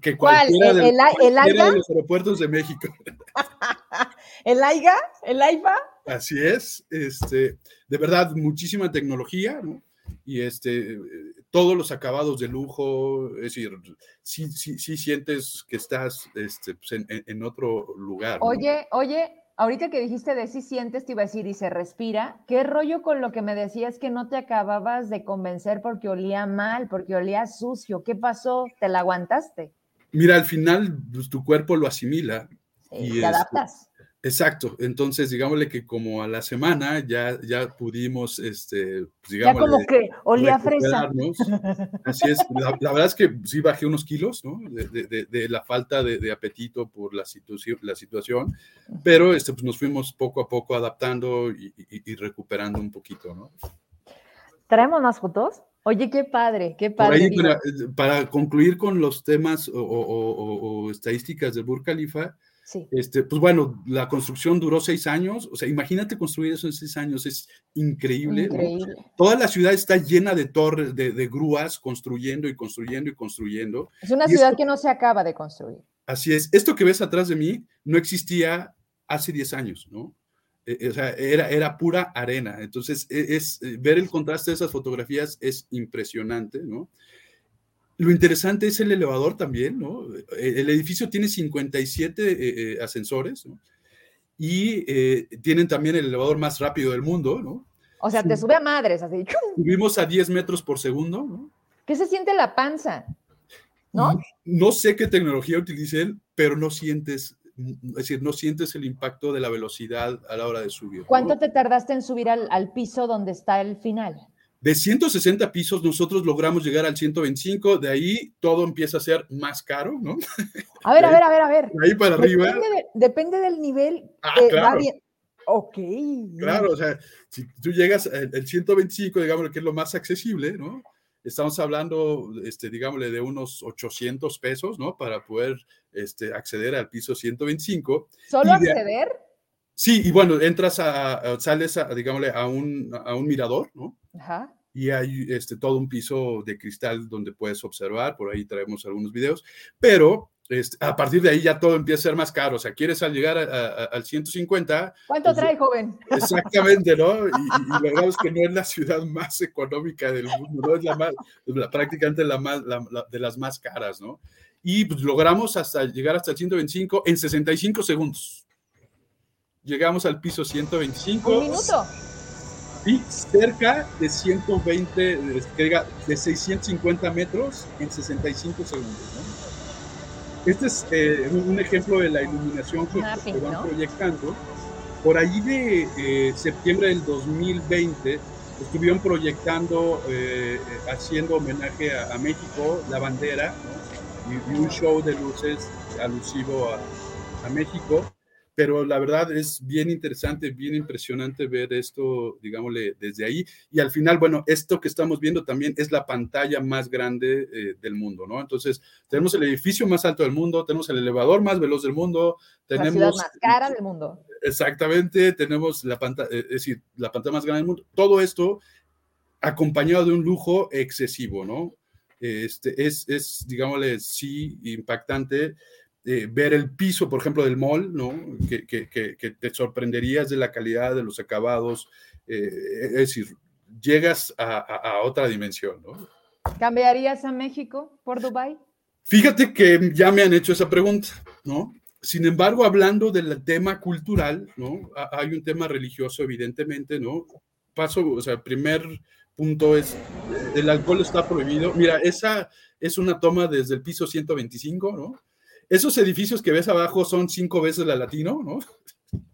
Speaker 5: Que cualquiera,
Speaker 1: ¿El,
Speaker 5: de los aeropuertos de México.
Speaker 1: ¿El AIGA? ¿El AIFA?
Speaker 5: Así es. Este, de verdad, muchísima tecnología, ¿no? Y este, todos los acabados de lujo, es decir, sí, sí, sí sientes que estás este, pues, en, en, otro lugar.
Speaker 1: Oye, oye, Ahorita que dijiste de si sientes, te iba a decir, y se respira, ¿qué rollo con lo que me decías que no te acababas de convencer porque olía mal, porque olía sucio? ¿Qué pasó? ¿Te la aguantaste?
Speaker 5: Mira, al final pues, tu cuerpo lo asimila.
Speaker 1: y te este, adaptas.
Speaker 5: Exacto, entonces digámosle que como a la semana ya, ya pudimos, este,
Speaker 1: pues, digamos, ya como que olía fresa.
Speaker 5: Así es, la, verdad es que sí bajé unos kilos, ¿no? De, de, la falta de, apetito por la, situación, la situación, pero este, pues nos fuimos poco a poco adaptando y, recuperando un poquito, ¿no?
Speaker 1: ¿Traemos más fotos? Oye, qué padre, qué padre.
Speaker 5: para, concluir con los temas o, o estadísticas de Burj Khalifa, este, pues bueno, la construcción duró seis años. O sea, imagínate construir eso en seis años, es increíble. Toda la ciudad está llena de torres, de, grúas, construyendo y construyendo y construyendo.
Speaker 1: Es una ciudad que no se acaba de construir.
Speaker 5: Así es. Esto que ves atrás de mí no existía hace diez años, ¿no? E, e, o sea, era, era pura arena. Entonces, e, es, eh, ver el contraste de esas fotografías es impresionante, ¿no? Lo interesante es el elevador también, ¿no? El edificio tiene 57 eh, eh, ascensores, ¿no? Y eh, tienen también el elevador más rápido del mundo, ¿no?
Speaker 1: O sea, te sube a madres, así.
Speaker 5: Subimos a 10 metros por segundo, ¿no?
Speaker 1: ¿Qué se siente la panza? ¿No?
Speaker 5: No, sé qué tecnología utilicen, pero no sientes, es decir, no sientes el impacto de la velocidad a la hora de subir.
Speaker 1: ¿Cuánto te tardaste en subir al, al piso donde está el final?
Speaker 5: De 160 pisos nosotros logramos llegar al 125, de ahí todo empieza a ser más caro, ¿no?
Speaker 1: A ver, a ver, a ver, a ver.
Speaker 5: ahí para arriba.
Speaker 1: depende del nivel.
Speaker 5: Ah, claro.
Speaker 1: Ok.
Speaker 5: Claro, o sea, si tú llegas al 125, digamos que es lo más accesible, ¿no? Estamos hablando, este, digámosle, de unos 800 pesos, ¿no? Para poder este, acceder al piso 125.
Speaker 1: ¿Solo acceder?
Speaker 5: Sí, y bueno, entras a, a- sales a, digámosle, a un, a un mirador, ¿no?
Speaker 1: Ajá.
Speaker 5: y hay este, todo un piso de cristal donde puedes observar, por ahí traemos algunos videos, pero este, a partir de ahí ya todo empieza a ser más caro, o sea, quieres al llegar a- a- al 150,
Speaker 1: ¿Cuánto
Speaker 5: Pues,
Speaker 1: trae, joven?
Speaker 5: exactamente, ¿no? Y, y- la verdad es que no es la ciudad más económica del mundo, no es la más, la- prácticamente la más, la- la- de las más caras, ¿no? Y pues, logramos hasta llegar hasta el 125 en 65 segundos. Llegamos al piso 125.
Speaker 1: Un minuto.
Speaker 5: Sí, cerca de 120, de, que diga, de 650 metros en 65 segundos. ¿no? Este es eh, un, ejemplo de la iluminación que,
Speaker 1: Mapping,
Speaker 5: que van
Speaker 1: ¿no?
Speaker 5: proyectando. Por ahí de eh, septiembre del 2020 estuvieron proyectando, eh, eh, haciendo homenaje a, a México, la bandera, ¿no? y, y un show de luces alusivo a, a México pero la verdad es bien interesante, bien impresionante ver esto, digámosle, desde ahí. Y al final, bueno, esto que estamos viendo también es la pantalla más grande eh, del mundo, ¿no? Entonces, tenemos el edificio más alto del mundo, tenemos el elevador más veloz del mundo,
Speaker 1: La ciudad
Speaker 5: tenemos...
Speaker 1: más cara del mundo.
Speaker 5: Exactamente, tenemos la pantalla, es decir, la pantalla más grande del mundo. Todo esto acompañado de un lujo excesivo, ¿no? Este, es, es, digámosle, sí, impactante eh, ver el piso, por ejemplo, del mall, ¿no? Que, que, que, que te sorprenderías de la calidad de los acabados. eh, es decir, llegas a, a, a otra dimensión, ¿no?
Speaker 1: ¿Cambiarías a México por Dubai?
Speaker 5: Fíjate que ya me han hecho esa pregunta, ¿no? Sin embargo, hablando del tema cultural, ¿no? Ha- Hay un tema religioso, evidentemente, ¿no? Paso, o sea, el primer punto es, el alcohol está prohibido. Mira, esa es una toma desde el piso 125, ¿no? Esos edificios que ves abajo son cinco veces la latino, ¿no?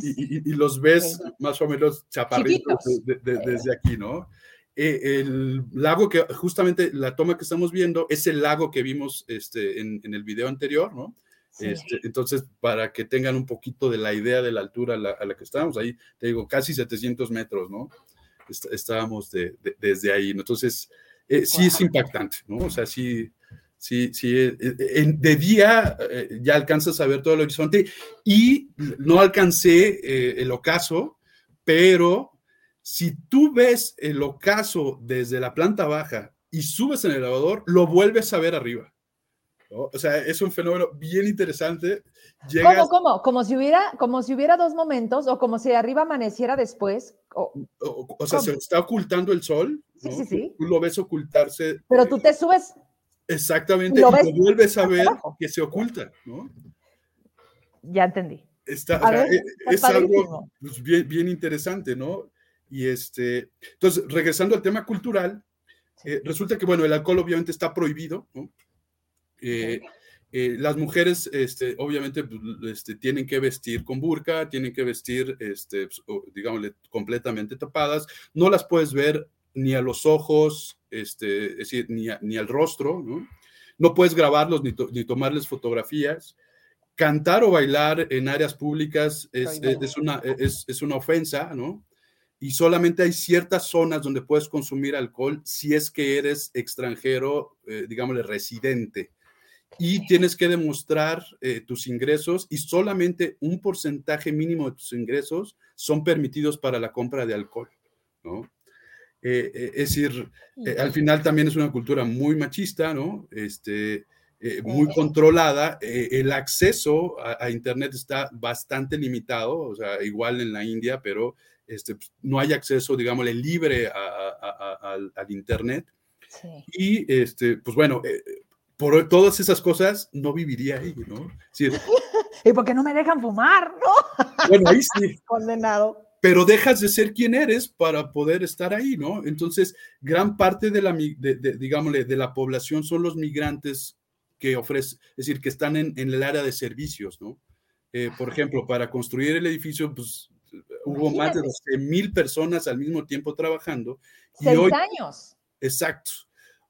Speaker 5: Y, y- y los ves más o menos chaparritos de- de- de- desde aquí, ¿no? Eh, el lago que justamente la toma que estamos viendo es el lago que vimos este, en, en el video anterior, ¿no?
Speaker 1: Sí.
Speaker 5: Este, entonces, para que tengan un poquito de la idea de la altura a la, a la que estábamos, ahí te digo, casi 700 metros, ¿no? Est- estábamos de- de- desde ahí, ¿no? Entonces, eh, sí es impactante, ¿no? O sea, sí, sí, sí, eh, eh, de día eh, ya alcanzas a ver todo el horizonte y no alcancé el ocaso, pero si tú ves el ocaso desde la planta baja y subes en el elevador, lo vuelves a ver arriba. ¿no? O sea, es un fenómeno bien interesante. Llegas,
Speaker 1: ¿Cómo, cómo? Como si hubiera, como si hubiera dos momentos, o como si arriba amaneciera después. o-
Speaker 5: o, o sea, se está ocultando el sol.
Speaker 1: Sí, sí, sí.
Speaker 5: Tú lo ves ocultarse.
Speaker 1: pero tú te subes.
Speaker 5: Exactamente,
Speaker 1: lo
Speaker 5: y lo vuelves a ver que se oculta, ¿no?
Speaker 1: Ya entendí.
Speaker 5: Está,
Speaker 1: ver,
Speaker 5: e- es algo pues, bien, bien interesante, ¿no? Y este, entonces, regresando al tema cultural,
Speaker 1: Sí.
Speaker 5: eh, resulta que, bueno, el alcohol obviamente está prohibido, ¿no? Eh, eh, las mujeres, este, obviamente, pues, este, tienen que vestir con burka, tienen que vestir, este, pues, o, digámosle, completamente tapadas. No las puedes ver ni a los ojos, este, es decir, ni, a- ni al rostro, ¿no? No puedes grabarlos ni, to- ni tomarles fotografías. Cantar o bailar en áreas públicas es, una, es, es una ofensa, ¿no? Y solamente hay ciertas zonas donde puedes consumir alcohol si es que eres extranjero, eh, digámosle, residente y tienes que demostrar eh, tus ingresos y solamente un porcentaje mínimo de tus ingresos son permitidos para la compra de alcohol, ¿no? Eh, eh, es decir, eh, al final también es una cultura muy machista, ¿no? Este, muy controlada. el acceso a, a Internet está bastante limitado, o sea, igual en la India, pero este, pues, no hay acceso, digámosle, libre a- al- al Internet.
Speaker 1: Sí.
Speaker 5: Y, este, pues bueno, eh, por todas esas cosas no viviría ahí, ¿no? Sí,
Speaker 1: ¿Y por qué no me dejan fumar? ¿No?
Speaker 5: bueno, ahí sí,
Speaker 1: Condenado.
Speaker 5: Pero dejas de ser quien eres para poder estar ahí, ¿no? Entonces, gran parte de la, de, de- digámosle, de la población son los migrantes que ofrecen, es decir, que están en, en el área de servicios, ¿no? Eh, por ejemplo, para construir el edificio, pues hubo más de
Speaker 1: Imagínate.
Speaker 5: 12 mil personas al mismo tiempo trabajando. Y
Speaker 1: Seis
Speaker 5: hoy,
Speaker 1: años.
Speaker 5: Exacto.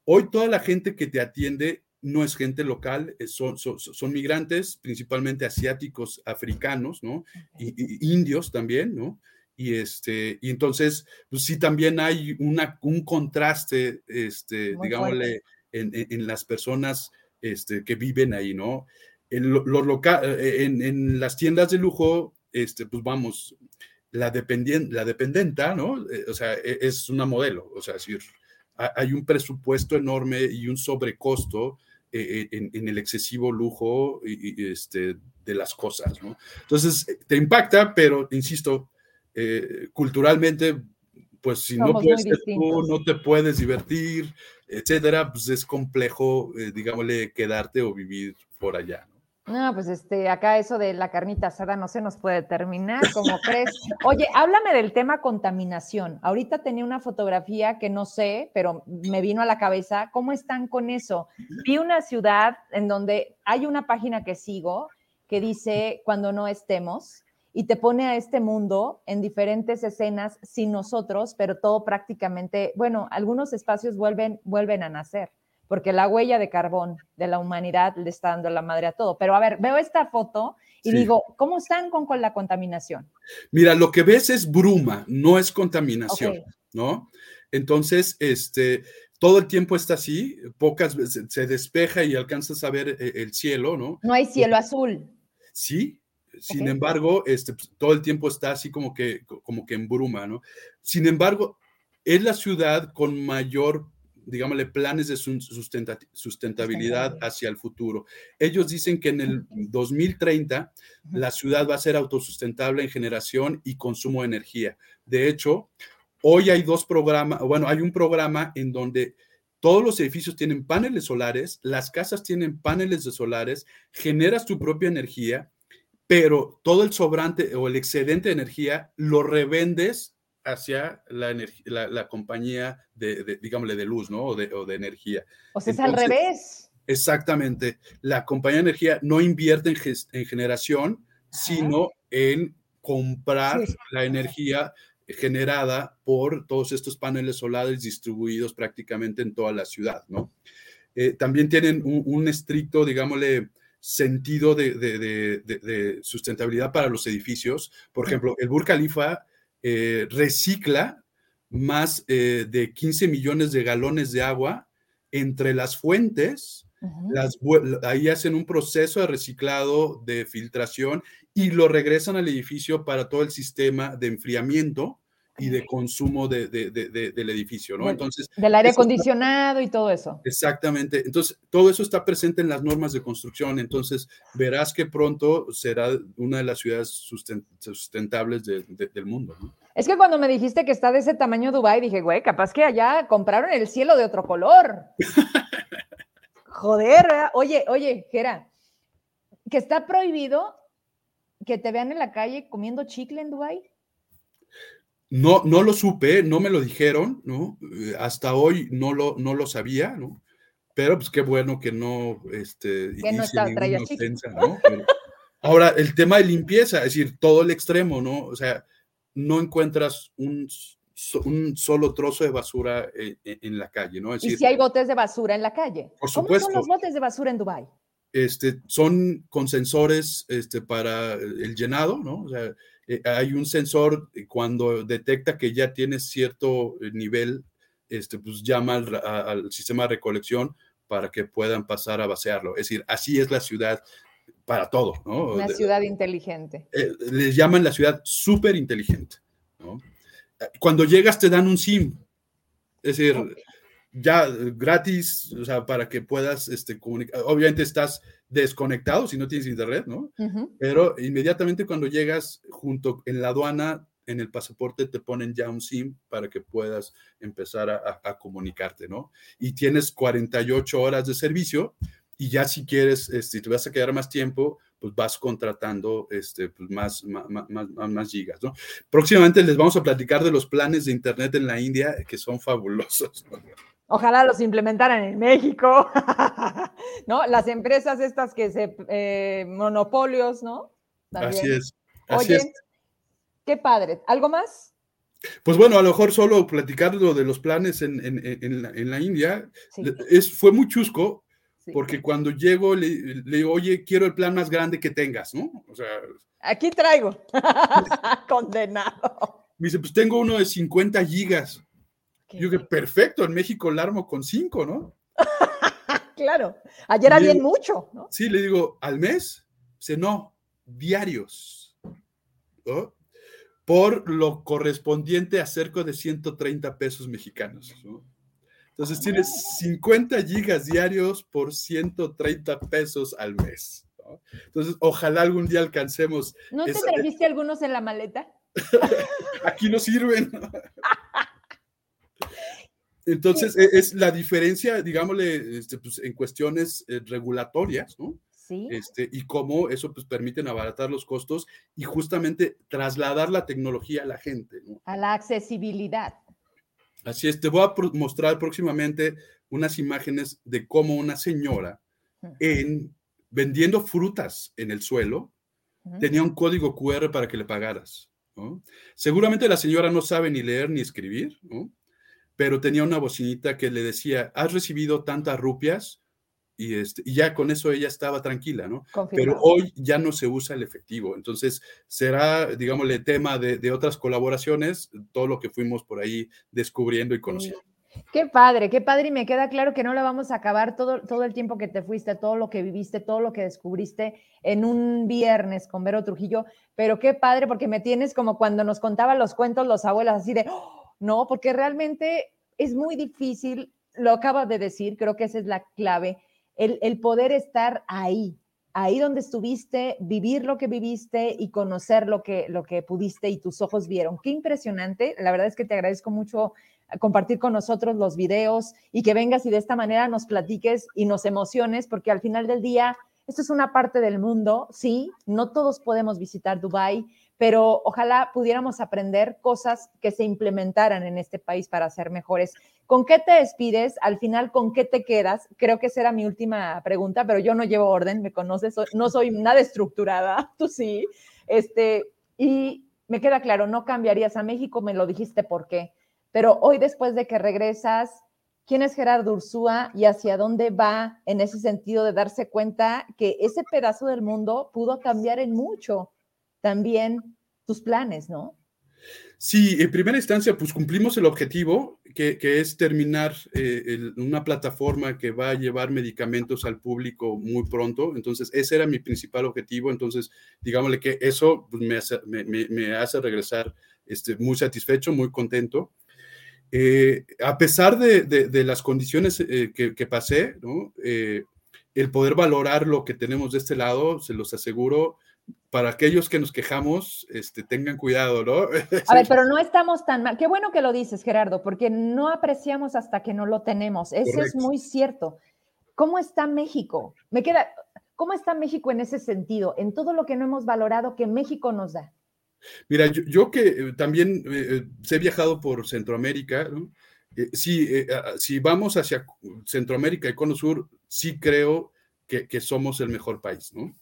Speaker 5: Hoy toda la gente que te atiende no es gente local, es- son, son, son migrantes, principalmente asiáticos, africanos, ¿no? Y, y- indios también, ¿no? Y, este, y entonces, pues sí, también hay una, un contraste, este,
Speaker 1: Muy
Speaker 5: digámosle, en, en- en las personas este, que viven ahí, ¿no? En, lo- los loca- eh, en, en las tiendas de lujo, este, pues vamos, la, dependien, la dependenta, ¿no? Eh, o sea, e, es una modelo, o sea, es decir, hay un presupuesto enorme y un sobrecosto eh, en, en, el excesivo lujo y, y, este, de las cosas, ¿no? Entonces, te impacta, pero, insisto, eh, culturalmente, pues si Somos no puedes ser tú, no te puedes divertir, etcétera, pues es complejo, eh, digámosle, quedarte o vivir por allá, ¿no?
Speaker 1: No, pues este, acá eso de la carnita asada no se nos puede terminar, como crees. Oye, háblame del tema contaminación. Ahorita tenía una fotografía que no sé, pero me vino a la cabeza. ¿Cómo están con eso? Vi una ciudad en donde hay una página que sigo que dice cuando no estemos y te pone a este mundo en diferentes escenas sin nosotros, pero todo prácticamente, bueno, algunos espacios vuelven, vuelven a nacer porque la huella de carbón de la humanidad le está dando la madre a todo. Pero a ver, veo esta foto y sí. digo, ¿cómo están con, con, la contaminación?
Speaker 5: Mira, lo que ves es bruma, no es contaminación, okay. ¿no? Entonces, este, todo el tiempo está así, pocas veces se despeja y alcanzas a ver eh, el cielo, ¿no?
Speaker 1: No hay cielo azul.
Speaker 5: Sí, sin okay. embargo, este, todo el tiempo está así como que, como que en bruma, ¿no? Sin embargo, es la ciudad con mayor digámosle, planes de sustenta sustentabilidad hacia el futuro. Ellos dicen que en el 2030 la ciudad va a ser autosustentable en generación y consumo de energía. De hecho, hoy hay dos programas, bueno, hay un programa en donde todos los edificios tienen paneles solares, las casas tienen paneles de solares, generas tu propia energía, pero todo el sobrante o el excedente de energía lo revendes hacia la, la, la compañía de, de, digámosle, de luz, ¿no? O de, o de energía.
Speaker 1: O sea, Entonces, es al revés.
Speaker 5: Exactamente. La compañía de energía no invierte en, en generación, Ajá. sino en comprar sí. la energía generada por todos estos paneles solares distribuidos prácticamente en toda la ciudad, ¿no? Eh, también tienen un, un, estricto, digámosle, sentido de, de, de, sustentabilidad para los edificios. Por ejemplo, el Burj Khalifa eh, recicla más eh, de 15 millones de galones de agua entre las fuentes. Uh -huh. las, ahí hacen un proceso de reciclado, de filtración y lo regresan al edificio para todo el sistema de enfriamiento y de consumo de, de, de, del edificio, ¿no? Entonces...
Speaker 1: Del aire acondicionado y todo eso.
Speaker 5: Exactamente. Entonces, todo eso está presente en las normas de construcción. Entonces, verás que pronto será una de las ciudades sustentables del mundo, ¿no?
Speaker 1: Es que cuando me dijiste que está de ese tamaño Dubai dije, güey, capaz que allá compraron el cielo de otro color. Joder, ¿verdad? oye, oye, Gera, que está prohibido que te vean en la calle comiendo chicle en Dubai.
Speaker 5: No, no lo supe, no me lo dijeron, ¿no? Eh, hasta hoy no lo, no lo sabía, ¿no? Pero pues qué bueno que no, este,
Speaker 1: que no está
Speaker 5: ofensa, ¿no? Pero, ahora, el tema de limpieza, es decir, todo el extremo, ¿no? O sea, no encuentras un, un solo trozo de basura en, en la calle, ¿no? Es
Speaker 1: ¿Y
Speaker 5: decir,
Speaker 1: si hay botes de basura en la calle?
Speaker 5: Por supuesto.
Speaker 1: ¿Cómo son los botes de basura en Dubái?
Speaker 5: Este, son con sensores este, para el llenado, ¿no? O sea, eh, hay un sensor cuando detecta que ya tienes cierto eh, nivel, este, pues llama al, a, al, sistema de recolección para que puedan pasar a vaciarlo. Es decir, así es la ciudad para todo, ¿no?
Speaker 1: Una ciudad inteligente.
Speaker 5: Eh, les llaman la ciudad súper inteligente, ¿no? Cuando llegas te dan un SIM, es decir, okay. Ya gratis, o sea, para que puedas este, comunicar. Obviamente estás desconectado si no tienes internet, ¿no? Uh -huh. Pero inmediatamente cuando llegas junto en la aduana, en el pasaporte te ponen ya un SIM para que puedas empezar a, a, a comunicarte, ¿no? Y tienes 48 horas de servicio y ya si quieres, este, si te vas a quedar más tiempo, pues vas contratando este, pues más, más, más, más, gigas, ¿no? Próximamente les vamos a platicar de los planes de Internet en la India que son fabulosos. ¿no?
Speaker 1: Ojalá los implementaran en México, ¿no? Las empresas estas que se, eh, monopolios, ¿no?
Speaker 5: También. Así es. Así
Speaker 1: Oye,
Speaker 5: es.
Speaker 1: qué padre. ¿Algo más?
Speaker 5: Pues bueno, a lo mejor solo platicar lo de los planes en, en, en, la, en la, India sí. es, fue muy chusco, sí. porque cuando llego le, le, digo, oye, quiero el plan más grande que tengas, ¿no? O sea...
Speaker 1: Aquí traigo. Condenado.
Speaker 5: Me dice, pues tengo uno de 50 gigas. Yo que perfecto, en México la armo con cinco, ¿no?
Speaker 1: claro, ayer había mucho, ¿no?
Speaker 5: Sí, le digo, ¿al mes? Dice, no, diarios. ¿no? por lo correspondiente a cerca de 130 pesos mexicanos. ¿no? Entonces tienes 50 gigas diarios por 130 pesos al mes. ¿no? Entonces, ojalá algún día alcancemos.
Speaker 1: ¿No te
Speaker 5: esa-
Speaker 1: trajiste algunos en la maleta?
Speaker 5: Aquí no sirven. Entonces, e- es la diferencia, digámosle, este, pues, en cuestiones eh, regulatorias, ¿no?
Speaker 1: Sí.
Speaker 5: Este, y cómo eso pues, permiten abaratar los costos y justamente trasladar la tecnología a la gente. ¿no?
Speaker 1: A la accesibilidad.
Speaker 5: Así es, te voy a mostrar próximamente unas imágenes de cómo una señora en, vendiendo frutas en el suelo tenía un código QR para que le pagaras. ¿no? Seguramente la señora no sabe ni leer ni escribir, ¿no? Pero tenía una bocinita que le decía, has recibido tantas rupias y, este, y ya con eso ella estaba tranquila, ¿no? Pero hoy ya no se usa el efectivo. Entonces, será, digámosle, tema de, de otras colaboraciones, todo lo que fuimos por ahí descubriendo y conociendo.
Speaker 1: Qué padre, qué padre. Y me queda claro que no lo vamos a acabar todo, todo el tiempo que te fuiste, todo lo que viviste, todo lo que descubriste en un viernes con Vero Trujillo. Pero qué padre, porque me tienes como cuando nos contaban los cuentos los abuelos, así de, "Oh", no, porque realmente es muy difícil, lo acabas de decir, creo que esa es la clave, el, poder estar ahí, ahí donde estuviste, vivir lo que viviste y conocer lo que, lo que pudiste y tus ojos vieron. Qué impresionante. La verdad es que te agradezco mucho compartir con nosotros los videos y que vengas y de esta manera nos platiques y nos emociones, porque al final del día, esto es una parte del mundo, sí, no todos podemos visitar Dubái, pero ojalá pudiéramos aprender cosas que se implementaran en este país para ser mejores. ¿Con qué te despides? Al final, ¿con qué te quedas? Creo que esa era mi última pregunta, pero yo no llevo orden, me conoces, no soy nada estructurada, tú sí. Este, y me queda claro, no cambiarías a México, me lo dijiste por qué. Pero hoy, después de que regresas, ¿quién es Gerardo Ursúa y hacia dónde va en ese sentido de darse cuenta que ese pedazo del mundo pudo cambiar en mucho también tus planes, ¿no?
Speaker 5: Sí, en primera instancia, pues cumplimos el objetivo, que, es terminar eh, una plataforma que va a llevar medicamentos al público muy pronto. Entonces, ese era mi principal objetivo. Entonces, digámosle que eso pues, me, hace, me, hace regresar este, muy satisfecho, muy contento. Eh, a pesar de, las condiciones eh, que, que pasé, ¿no? El poder valorar lo que tenemos de este lado, se los aseguro, para aquellos que nos quejamos, este, tengan cuidado, ¿no?
Speaker 1: A ver, pero no estamos tan mal. Qué bueno que lo dices, Gerardo, porque no apreciamos hasta que no lo tenemos. Eso es muy cierto. ¿Cómo está México? Me queda, ¿cómo está México en ese sentido? En todo lo que no hemos valorado que México nos da.
Speaker 5: Mira, yo, yo que eh, también eh, eh, he viajado por Centroamérica, ¿no? Eh, sí, eh, si vamos hacia Centroamérica y Cono Sur, sí creo que, que somos el mejor país, ¿no?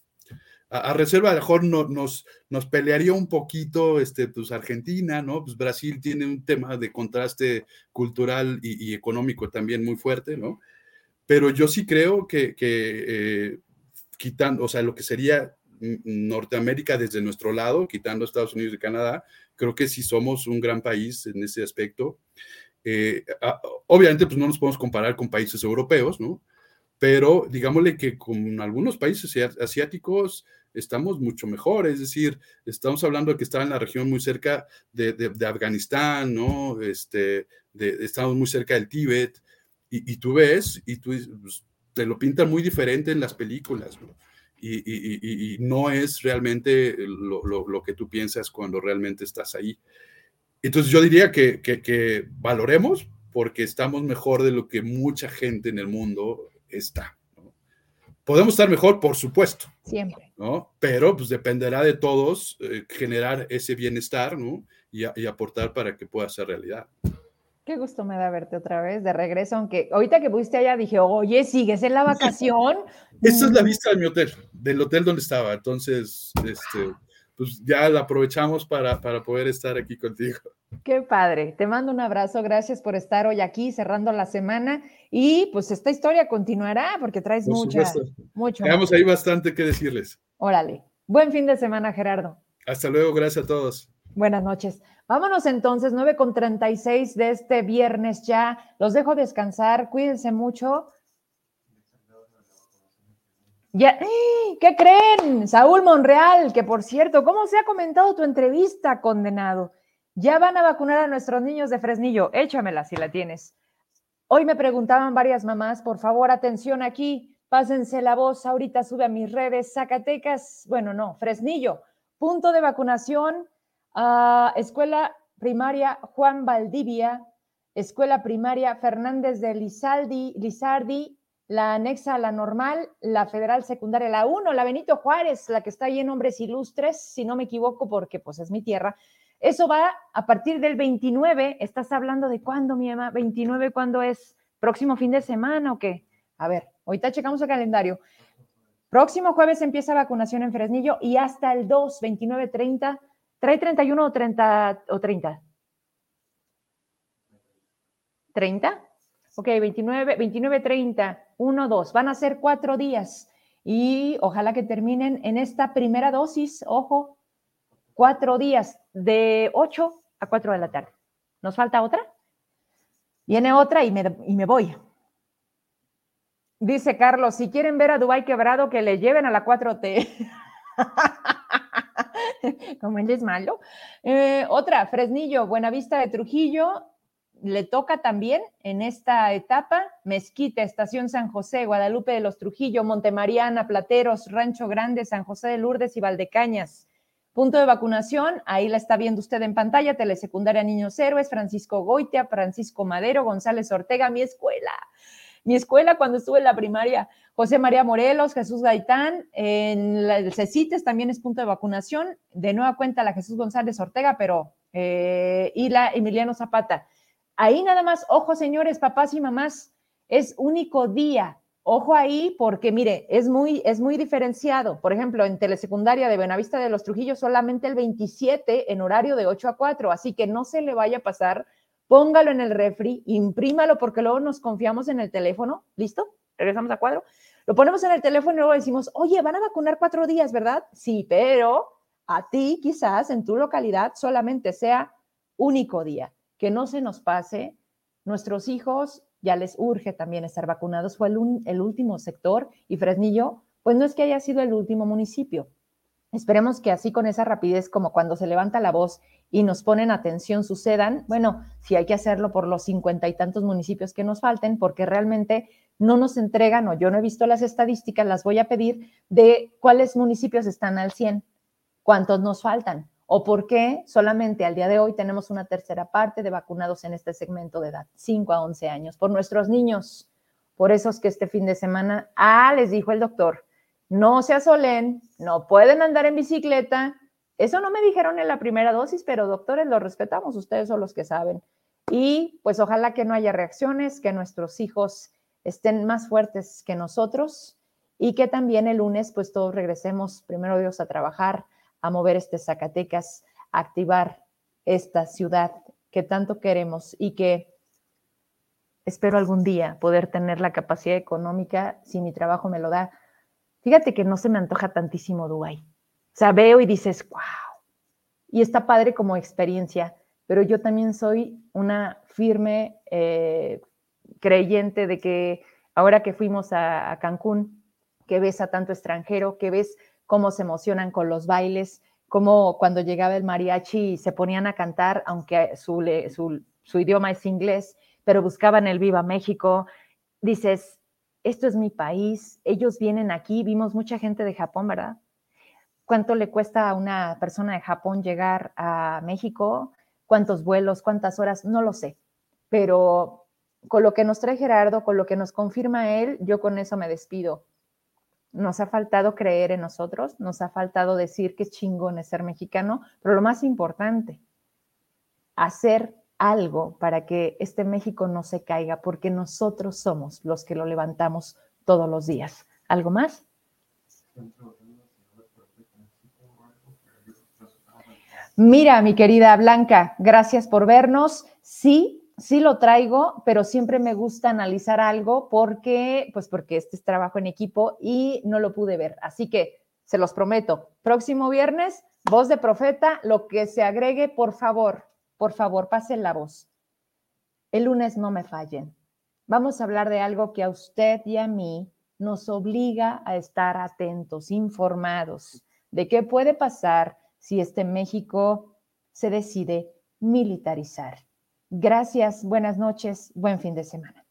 Speaker 5: A, a reserva, mejor no- nos, nos pelearía un poquito, este, pues Argentina, ¿no? Pues Brasil tiene un tema de contraste cultural y, y económico también muy fuerte, ¿no? Pero yo sí creo que, que eh, quitando, o sea, lo que sería Norteamérica desde nuestro lado, quitando Estados Unidos y Canadá, creo que sí somos un gran país en ese aspecto. Eh, obviamente, pues no nos podemos comparar con países europeos, ¿no? Pero digámosle que con algunos países asiáticos estamos mucho mejor, es decir, estamos hablando de que está en la región muy cerca de, de- de Afganistán, ¿no? Este, de- estamos muy cerca del Tíbet, y, y tú ves, y tú pues, te lo pintan muy diferente en las películas, ¿no? y- y- y no es realmente lo, lo- lo que tú piensas cuando realmente estás ahí. Entonces yo diría que, que- que valoremos porque estamos mejor de lo que mucha gente en el mundo está. Podemos estar mejor, por supuesto,
Speaker 1: Siempre.
Speaker 5: ¿no? Pero pues dependerá de todos eh, generar ese bienestar, ¿no? Y, a- y aportar para que pueda ser realidad.
Speaker 1: Qué gusto me da verte otra vez de regreso, aunque ahorita que fuiste allá dije, oye, ¿sigues en la vacación?
Speaker 5: Esta es la
Speaker 1: Mm,
Speaker 5: vista de mi hotel, del hotel donde estaba. Entonces, este, pues ya la aprovechamos para, para poder estar aquí contigo.
Speaker 1: Qué padre. Te mando un abrazo. Gracias por estar hoy aquí cerrando la semana. Y pues esta historia continuará porque traes
Speaker 5: Por
Speaker 1: mucha, mucho.
Speaker 5: Tenemos ahí bastante que decirles.
Speaker 1: Órale. Buen fin de semana, Gerardo.
Speaker 5: Hasta luego, gracias a todos.
Speaker 1: Buenas noches. Vámonos entonces, 9 con 36 de este viernes ya. Los dejo descansar. Cuídense mucho. Ya, ¡eh! ¿qué creen? Saúl Monreal, que por cierto, ¿cómo se ha comentado tu entrevista, condenado? Ya van a vacunar a nuestros niños de Fresnillo. Échamela si la tienes. Hoy me preguntaban varias mamás, por favor, atención aquí, pásense la voz, ahorita sube a mis redes, Zacatecas, bueno, no, Fresnillo, punto de vacunación, a Escuela Primaria Juan Valdivia, Escuela Primaria Fernández de Lizaldi, Lizardi, la anexa a la normal, la federal secundaria, la 1, la Benito Juárez, la que está ahí en Hombres Ilustres, si no me equivoco, porque pues es mi tierra. Eso va a partir del 29. ¿Estás hablando de cuándo, mi mamá? ¿29 cuándo es? ¿Próximo fin de semana o qué? A ver, ahorita checamos el calendario. Próximo jueves empieza vacunación en Fresnillo y hasta el 2, 29, 30. ¿Trae 31 o 30? O 30? ¿30? Ok, 29, 29, 30, 1, 2. Van a ser cuatro días y ojalá que terminen en esta primera dosis, ojo, cuatro días de 8 a 4 de la tarde. ¿Nos falta otra? Viene otra y me, y me voy. Dice Carlos, si quieren ver a Dubái quebrado, que le lleven a la 4T. Como él es malo. Eh, otra, Fresnillo, Buenavista de Trujillo, le toca también en esta etapa Mezquita, Estación San José, Guadalupe de los Trujillo, Montemariana, Plateros, Rancho Grande, San José de Lourdes y Valdecañas. Punto de vacunación, ahí la está viendo usted en pantalla, Telesecundaria Niños Héroes, Francisco Goitia, Francisco Madero, González Ortega, mi escuela. Mi escuela cuando estuve en la primaria, José María Morelos, Jesús Gaitán, en el CECITES también es punto de vacunación, de nueva cuenta la Jesús González Ortega, pero, eh, y la Emiliano Zapata. Ahí nada más, ojo señores, papás y mamás, es único día. Ojo ahí porque mire, es muy, es muy diferenciado. Por ejemplo, en telesecundaria de Buenavista de los Trujillos solamente el 27 en horario de 8 a 4, así que no se le vaya a pasar. Póngalo en el refri, imprímalo porque luego nos confiamos en el teléfono. ¿Listo? Regresamos a cuadro. Lo ponemos en el teléfono y luego decimos, oye, van a vacunar cuatro días, ¿verdad? Sí, pero a ti quizás en tu localidad solamente sea único día que no se nos pase. Nuestros hijos ya les urge también estar vacunados. Fue el, último sector y Fresnillo, pues no es que haya sido el último municipio. Esperemos que así con esa rapidez como cuando se levanta la voz y nos ponen atención sucedan. Bueno, si hay que hacerlo por los cincuenta y tantos municipios que nos falten, porque realmente no nos entregan, o yo no he visto las estadísticas, las voy a pedir de cuáles municipios están al 100, cuántos nos faltan o por qué solamente al día de hoy tenemos una tercera parte de vacunados en este segmento de edad, 5 a 11 años, por nuestros niños, por esos que este fin de semana, ah, les dijo el doctor, no se asolen, no pueden andar en bicicleta. Eso no me dijeron en la primera dosis, pero doctores, lo respetamos, ustedes son los que saben. Y pues ojalá que no haya reacciones, que nuestros hijos estén más fuertes que nosotros y que también el lunes pues todos regresemos, primero Dios, a trabajar, a mover este Zacatecas, a activar esta ciudad que tanto queremos y que espero algún día poder tener la capacidad económica, si mi trabajo me lo da. Fíjate que no se me antoja tantísimo Dubái. O sea, veo y dices, wow. Y está padre como experiencia, pero yo también soy una firme eh, creyente de que ahora que fuimos a, a Cancún, que ves a tanto extranjero, que ves cómo se emocionan con los bailes, cómo cuando llegaba el mariachi se ponían a cantar, aunque su, idioma es inglés, pero buscaban el Viva México. Dices, esto es mi país, ellos vienen aquí, vimos mucha gente de Japón, ¿verdad? ¿Cuánto le cuesta a una persona de Japón llegar a México? ¿Cuántos vuelos? ¿Cuántas horas? No lo sé, pero con lo que nos trae Gerardo, con lo que nos confirma él, yo con eso me despido. Nos ha faltado creer en nosotros, nos ha faltado decir que chingón es ser mexicano, pero lo más importante, hacer algo para que este México no se caiga, porque nosotros somos los que lo levantamos todos los días. ¿Algo más? Mira, mi querida Blanca, gracias por vernos. Sí, sí lo traigo, pero siempre me gusta analizar algo porque, pues porque este es trabajo en equipo y no lo pude ver. Así que se los prometo, próximo viernes, voz de profeta, lo que se agregue, por favor, por favor, pasen la voz. El lunes no me fallen. Vamos a hablar de algo que a usted y a mí nos obliga a estar atentos, informados de qué puede pasar si este México se decide militarizar. Gracias, buenas noches, buen fin de semana.